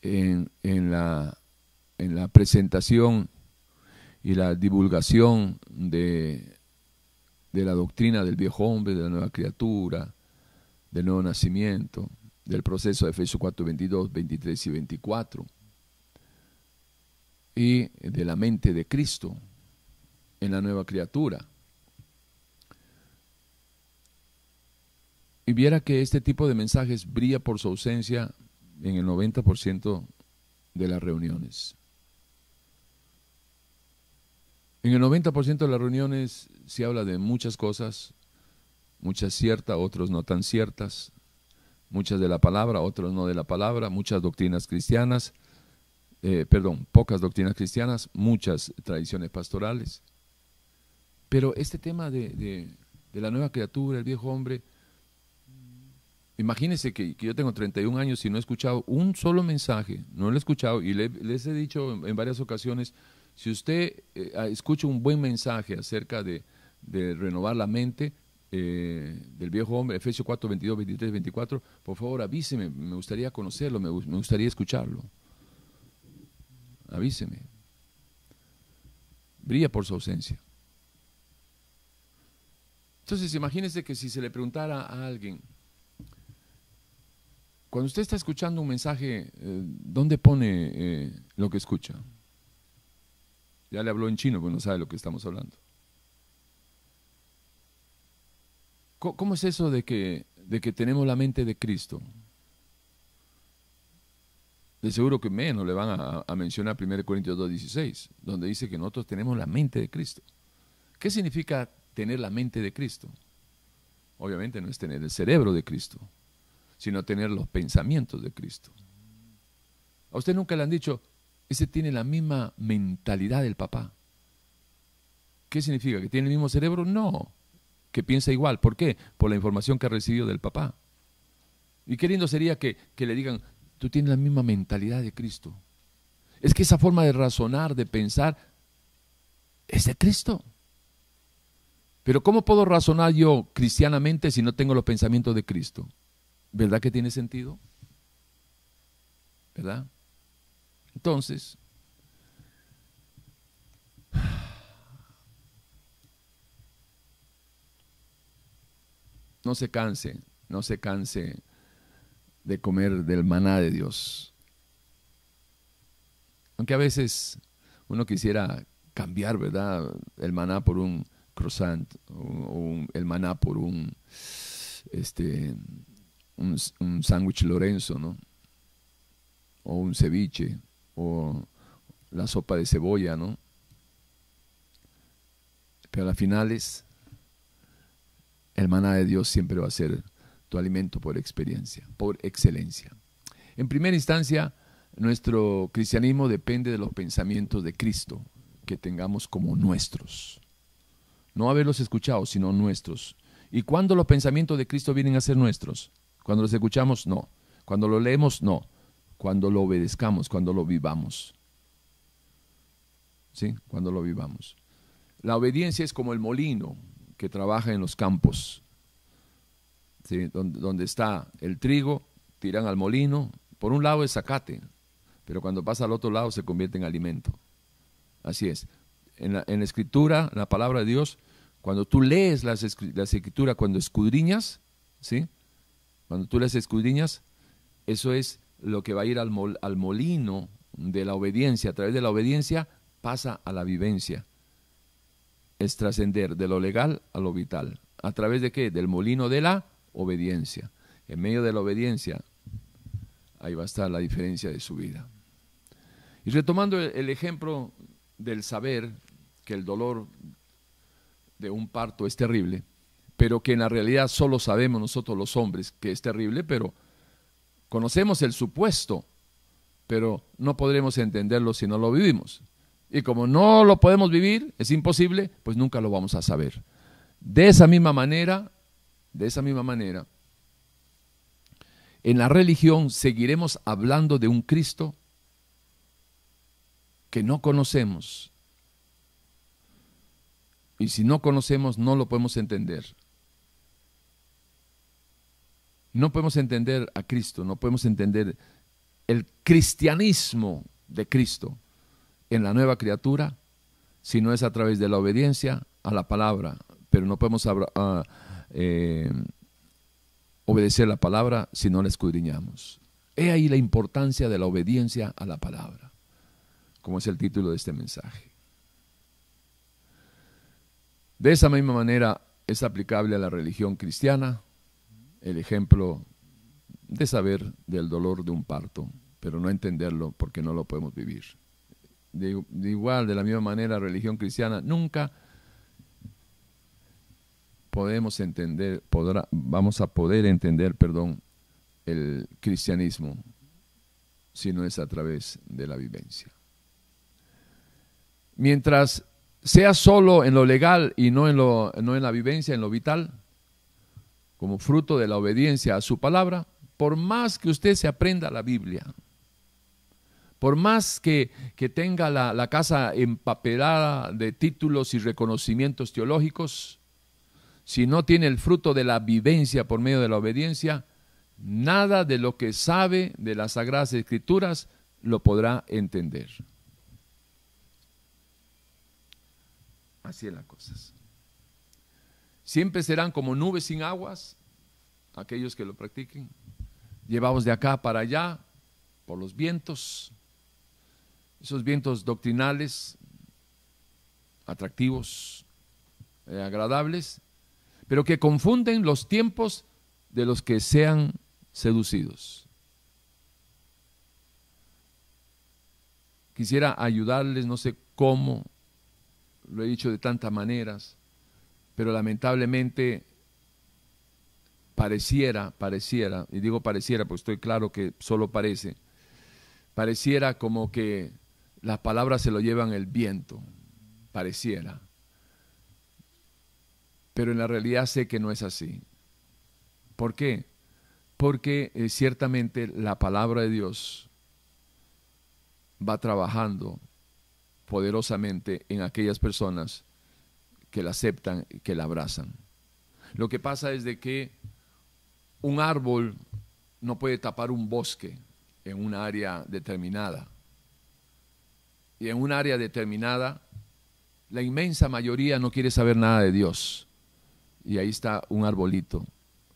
en, la, en la presentación y la divulgación de, de la doctrina del viejo hombre, de la nueva criatura, del nuevo nacimiento, del proceso de Efesios 4, 22, 23 y 24, y de la mente de Cristo en la nueva criatura. Y viera que este tipo de mensajes brilla por su ausencia en el 90% de las reuniones. En el 90% de las reuniones se habla de muchas cosas, muchas ciertas, otros no tan ciertas, muchas de la palabra, otros no de la palabra, muchas doctrinas cristianas, eh, perdón, pocas doctrinas cristianas, muchas tradiciones pastorales. Pero este tema de, la nueva criatura, el viejo hombre, imagínense que, yo tengo 31 años y no he escuchado un solo mensaje, no lo he escuchado y les he dicho en, varias ocasiones, si usted eh, escucha un buen mensaje acerca de renovar la mente, eh, del viejo hombre, Efesios 4, 22, 23, 24, por favor avíseme, me gustaría conocerlo, me, gustaría escucharlo. Avíseme. Brilla por su ausencia. Entonces, imagínese que si se le preguntara a alguien, cuando usted está escuchando un mensaje, eh, ¿dónde pone eh, lo que escucha? Ya le habló en chino, pues no sabe lo que estamos hablando. ¿Cómo es eso de que, de que tenemos la mente de Cristo? De seguro que menos le van a, a mencionar 1 Corintios 2.16, donde dice que nosotros tenemos la mente de Cristo. ¿Qué significa tener la mente de Cristo? Obviamente no es tener el cerebro de Cristo, sino tener los pensamientos de Cristo. A usted nunca le han dicho, ese tiene la misma mentalidad del papá. ¿Qué significa? ¿Que tiene el mismo cerebro? No que piensa igual. ¿Por qué? Por la información que ha recibido del papá. Y qué lindo sería que, que le digan, tú tienes la misma mentalidad de Cristo. Es que esa forma de razonar, de pensar, es de Cristo. Pero ¿cómo puedo razonar yo cristianamente si no tengo los pensamientos de Cristo? ¿Verdad que tiene sentido? ¿Verdad? Entonces, no se canse, no se canse de comer del maná de Dios. Aunque a veces uno quisiera cambiar, ¿verdad? El maná por un croissant o, el maná por un este un, un sándwich Lorenzo, ¿no? O un ceviche o la sopa de cebolla, ¿no? Pero a finales el maná de Dios siempre va a ser tu alimento por experiencia, por excelencia. En primera instancia, nuestro cristianismo depende de los pensamientos de Cristo que tengamos como nuestros. No haberlos escuchado, sino nuestros. ¿Y cuándo los pensamientos de Cristo vienen a ser nuestros? Cuando los escuchamos, no. Cuando lo leemos, no. Cuando lo obedezcamos, cuando lo vivamos. ¿Sí? Cuando lo vivamos. La obediencia es como el molino que trabaja en los campos. ¿Sí? Donde, está el trigo, tiran al molino. Por un lado es zacate, pero cuando pasa al otro lado se convierte en alimento. Así es. En la, escritura, la palabra de Dios, cuando tú lees las, escrituras, cuando escudriñas, ¿sí? Cuando tú las escudriñas, eso es lo que va a ir al, al molino de la obediencia. A través de la obediencia pasa a la vivencia. Es trascender de lo legal a lo vital. ¿A través de qué? Del molino de la obediencia. En medio de la obediencia, ahí va a estar la diferencia de su vida. Y retomando el ejemplo del saber que el dolor de un parto es terrible, pero que en la realidad solo sabemos nosotros los hombres que es terrible, pero conocemos el supuesto, pero no podremos entenderlo si no lo vivimos. Y como no lo podemos vivir, es imposible, pues nunca lo vamos a saber. De esa misma manera, de esa misma manera, en la religión seguiremos hablando de un Cristo que no conocemos. Y si no conocemos, no lo podemos entender. No podemos entender a Cristo, no podemos entender el cristianismo de Cristo en la nueva criatura si no es a través de la obediencia a la palabra. Pero no podemos uh, obedecer la palabra si no la escudriñamos. He ahí la importancia de la obediencia a la palabra como es el título de este mensaje. De esa misma manera es aplicable a la religión cristiana el ejemplo de saber del dolor de un parto, pero no entenderlo porque no lo podemos vivir. De, igual, de la misma manera, religión cristiana nunca podemos entender, vamos a poder entender, perdón, el cristianismo si no es a través de la vivencia. Mientras sea solo en lo legal y no en, lo, no en la vivencia, en lo vital, como fruto de la obediencia a su palabra, por más que usted se aprenda la Biblia, por más que, que tenga la, la, casa empapelada de títulos y reconocimientos teológicos, si no tiene el fruto de la vivencia por medio de la obediencia, nada de lo que sabe de las Sagradas Escrituras lo podrá entender. Así es las cosas. Siempre serán como nubes sin aguas, aquellos que lo practiquen, llevados de acá para allá por los vientos, esos vientos doctrinales, atractivos, eh, agradables, pero que confunden los tiempos de los que sean seducidos. Quisiera ayudarles, no sé cómo, lo he dicho de tantas maneras, pero lamentablemente pareciera, pareciera, y digo pareciera porque estoy claro que solo parece, pareciera como que las palabras se lo llevan el viento, pareciera. Pero en la realidad sé que no es así. ¿Por qué? Porque eh, ciertamente la palabra de Dios va trabajando poderosamente en aquellas personas que la aceptan que la abrazan. Lo que pasa es de que un árbol no puede tapar un bosque en un área determinada. Y en un área determinada, la inmensa mayoría no quiere saber nada de Dios. Y ahí está un arbolito,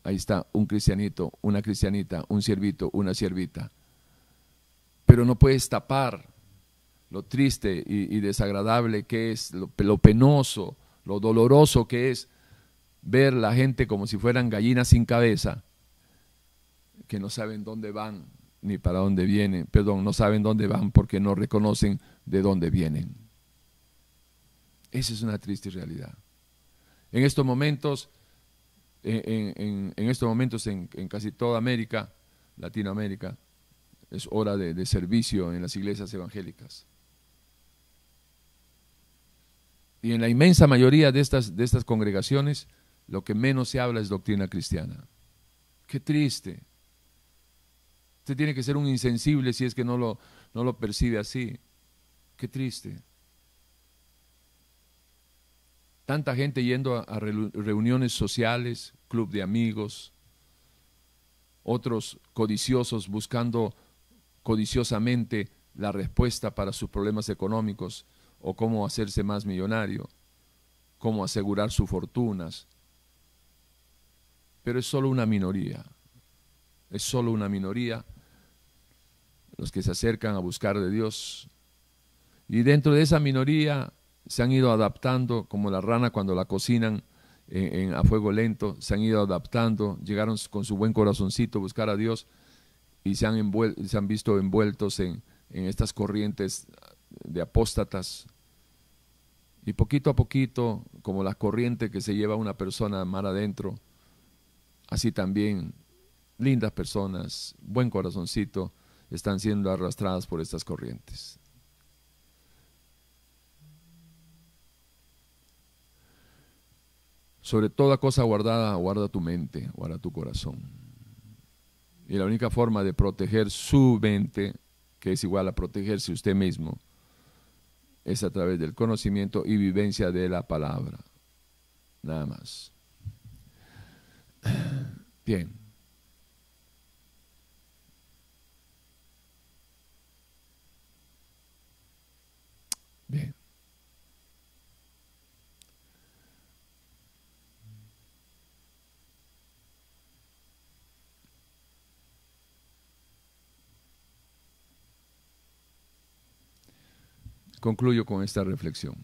ahí está un cristianito, una cristianita, un siervito, una siervita. Pero no puedes tapar lo triste y, desagradable que es, lo, penoso, lo doloroso que es ver la gente como si fueran gallinas sin cabeza, que no saben dónde van ni para dónde vienen, perdón, no saben dónde van porque no reconocen de dónde vienen. Esa es una triste realidad. En estos momentos, en, estos momentos en, en casi toda América, Latinoamérica, es hora de, servicio en las iglesias evangélicas. Y en la inmensa mayoría de estas, de estas congregaciones, lo que menos se habla es doctrina cristiana. Qué triste. Usted tiene que ser un insensible si es que no lo, no lo percibe así. Qué triste. Tanta gente yendo a, reuniones sociales, club de amigos, otros codiciosos buscando codiciosamente la respuesta para sus problemas económicos o cómo hacerse más millonario, cómo asegurar sus fortunas. Pero es solo una minoría, es solo una minoría los que se acercan a buscar de Dios. Y dentro de esa minoría se han ido adaptando, como la rana cuando la cocinan a fuego lento, se han ido adaptando, llegaron con su buen corazoncito a buscar a Dios y se han, se han visto envueltos en, en estas corrientes de apóstatas. Y poquito a poquito, como la corriente que se lleva una persona mar adentro, así también lindas personas, buen corazoncito, están siendo arrastradas por estas corrientes. Sobre toda cosa guardada, guarda tu mente, guarda tu corazón. Y la única forma de proteger su mente, que es igual a protegerse usted mismo, es a través del conocimiento y vivencia de la palabra. Nada más. Bien. Concluyo con esta reflexión.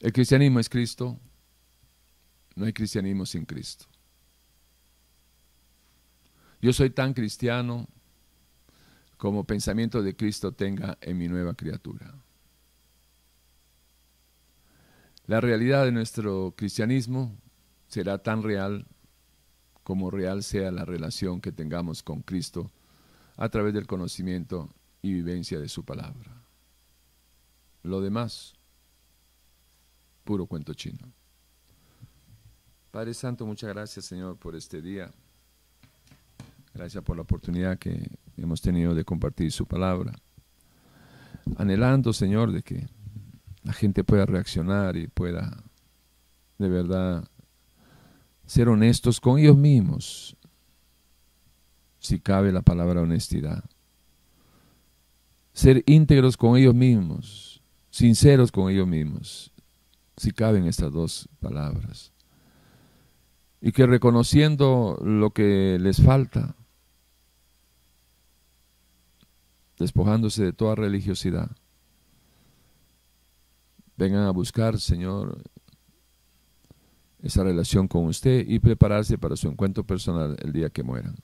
El cristianismo es Cristo, no hay cristianismo sin Cristo. Yo soy tan cristiano como pensamiento de Cristo tenga en mi nueva criatura. La realidad de nuestro cristianismo será tan real como real sea la relación que tengamos con Cristo a través del conocimiento y vivencia de su palabra. Lo demás, puro cuento chino. Padre Santo, muchas gracias Señor por este día. Gracias por la oportunidad que hemos tenido de compartir su palabra. Anhelando, Señor, de que la gente pueda reaccionar y pueda de verdad ser honestos con ellos mismos, si cabe la palabra honestidad ser íntegros con ellos mismos, sinceros con ellos mismos, si caben estas dos palabras. Y que reconociendo lo que les falta, despojándose de toda religiosidad, vengan a buscar, Señor, esa relación con usted y prepararse para su encuentro personal el día que mueran.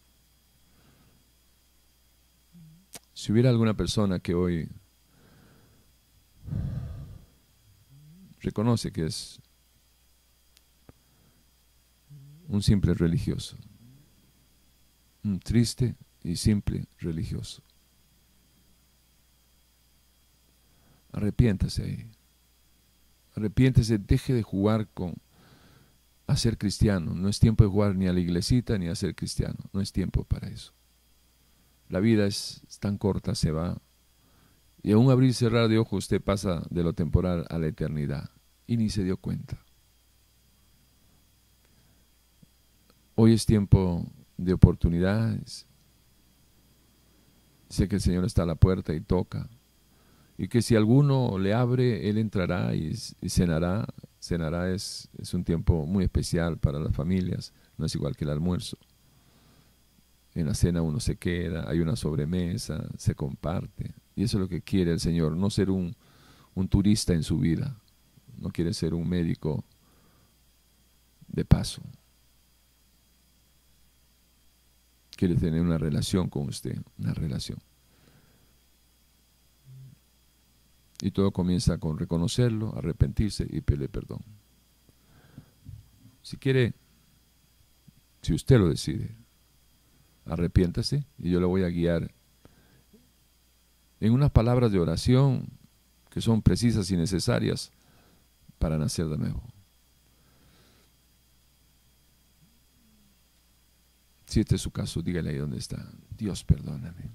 Si hubiera alguna persona que hoy reconoce que es un simple religioso, un triste y simple religioso. Arrepiéntase ahí. Arrepiéntese, deje de jugar con a ser cristiano. No es tiempo de jugar ni a la iglesita ni a ser cristiano. No es tiempo para eso. La vida es, tan corta, se va. Y a un abrir y cerrar de ojos usted pasa de lo temporal a la eternidad. Y ni se dio cuenta. Hoy es tiempo de oportunidades. Sé que el Señor está a la puerta y toca. Y que si alguno le abre, Él entrará y, cenará. Cenará es, es un tiempo muy especial para las familias. No es igual que el almuerzo. En la cena uno se queda, hay una sobremesa, se comparte. Y eso es lo que quiere el Señor, no ser un, turista en su vida, no quiere ser un médico de paso. Quiere tener una relación con usted, una relación. Y todo comienza con reconocerlo, arrepentirse y pedirle perdón. Si quiere, si usted lo decide, arrepiéntase y yo le voy a guiar en unas palabras de oración que son precisas y necesarias para nacer de nuevo. Si este es su caso, dígale ahí dónde está. Dios, perdóname.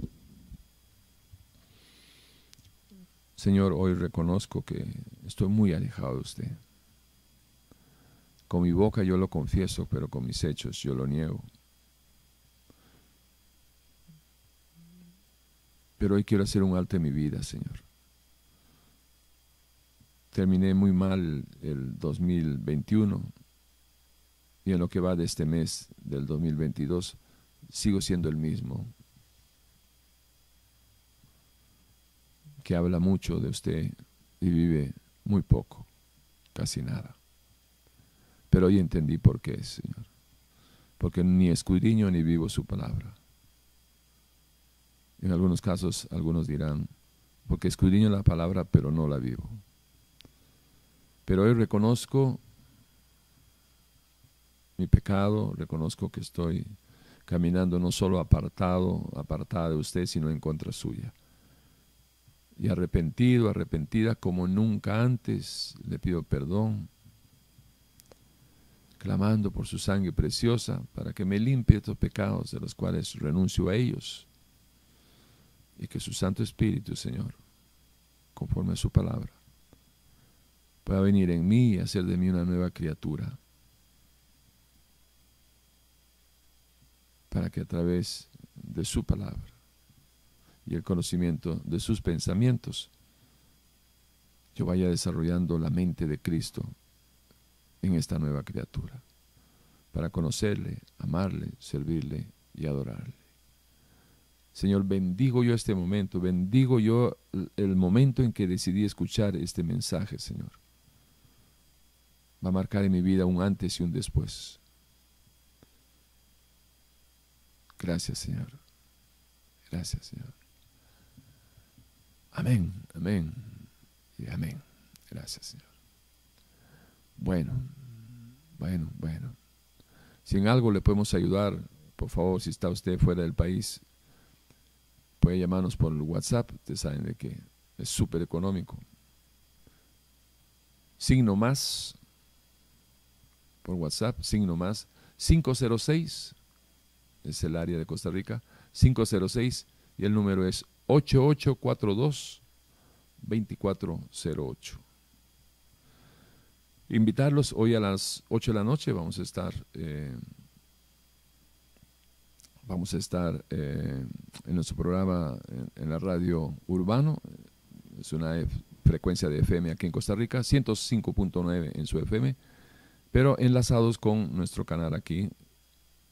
Señor, hoy reconozco que estoy muy alejado de usted. Con mi boca yo lo confieso, pero con mis hechos yo lo niego. Pero hoy quiero hacer un alto en mi vida, Señor. Terminé muy mal el 2021 y en lo que va de este mes del 2022 sigo siendo el mismo. que habla mucho de usted y vive muy poco, casi nada. Pero hoy entendí por qué, Señor. Porque ni escudriño ni vivo su palabra. En algunos casos, algunos dirán, porque escudriño la palabra, pero no la vivo. Pero hoy reconozco mi pecado, reconozco que estoy caminando no solo apartado, apartada de usted, sino en contra suya y arrepentido, arrepentida como nunca antes, le pido perdón, clamando por su sangre preciosa para que me limpie estos pecados de los cuales renuncio a ellos y que su Santo Espíritu, Señor, conforme a su palabra, pueda venir en mí y hacer de mí una nueva criatura. Para que a través de su palabra y el conocimiento de sus pensamientos, yo vaya desarrollando la mente de Cristo en esta nueva criatura, para conocerle, amarle, servirle y adorarle. Señor, bendigo yo este momento, bendigo yo el momento en que decidí escuchar este mensaje, Señor. Va a marcar en mi vida un antes y un después. Gracias, Señor. Gracias, Señor. Amén, amén y amén. Gracias, Señor. Bueno, bueno, bueno. Si en algo le podemos ayudar, por favor, si está usted fuera del país, puede llamarnos por WhatsApp. Ustedes saben de que es súper económico. Signo más por WhatsApp, signo más 506 es el área de Costa Rica, 506 y el número es 8842-2408. Invitarlos hoy a las 8 de la noche, vamos a estar, eh, vamos a estar eh, en nuestro programa en, la radio Urbano, es una frecuencia de FM aquí en Costa Rica, 105.9 en su FM, pero enlazados con nuestro canal aquí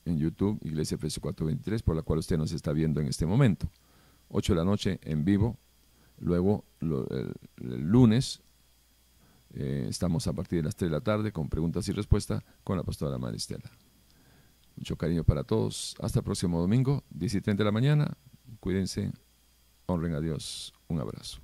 en YouTube, Iglesia Efesios 423, por la cual usted nos está viendo en este momento. 8 de la noche en vivo. Luego, el, lunes, eh, estamos a partir de las 3 de la tarde con preguntas y respuestas con la pastora Maristela. Mucho cariño para todos. Hasta el próximo domingo, 10 y 30 de la mañana. Cuídense. Honren a Dios. Un abrazo.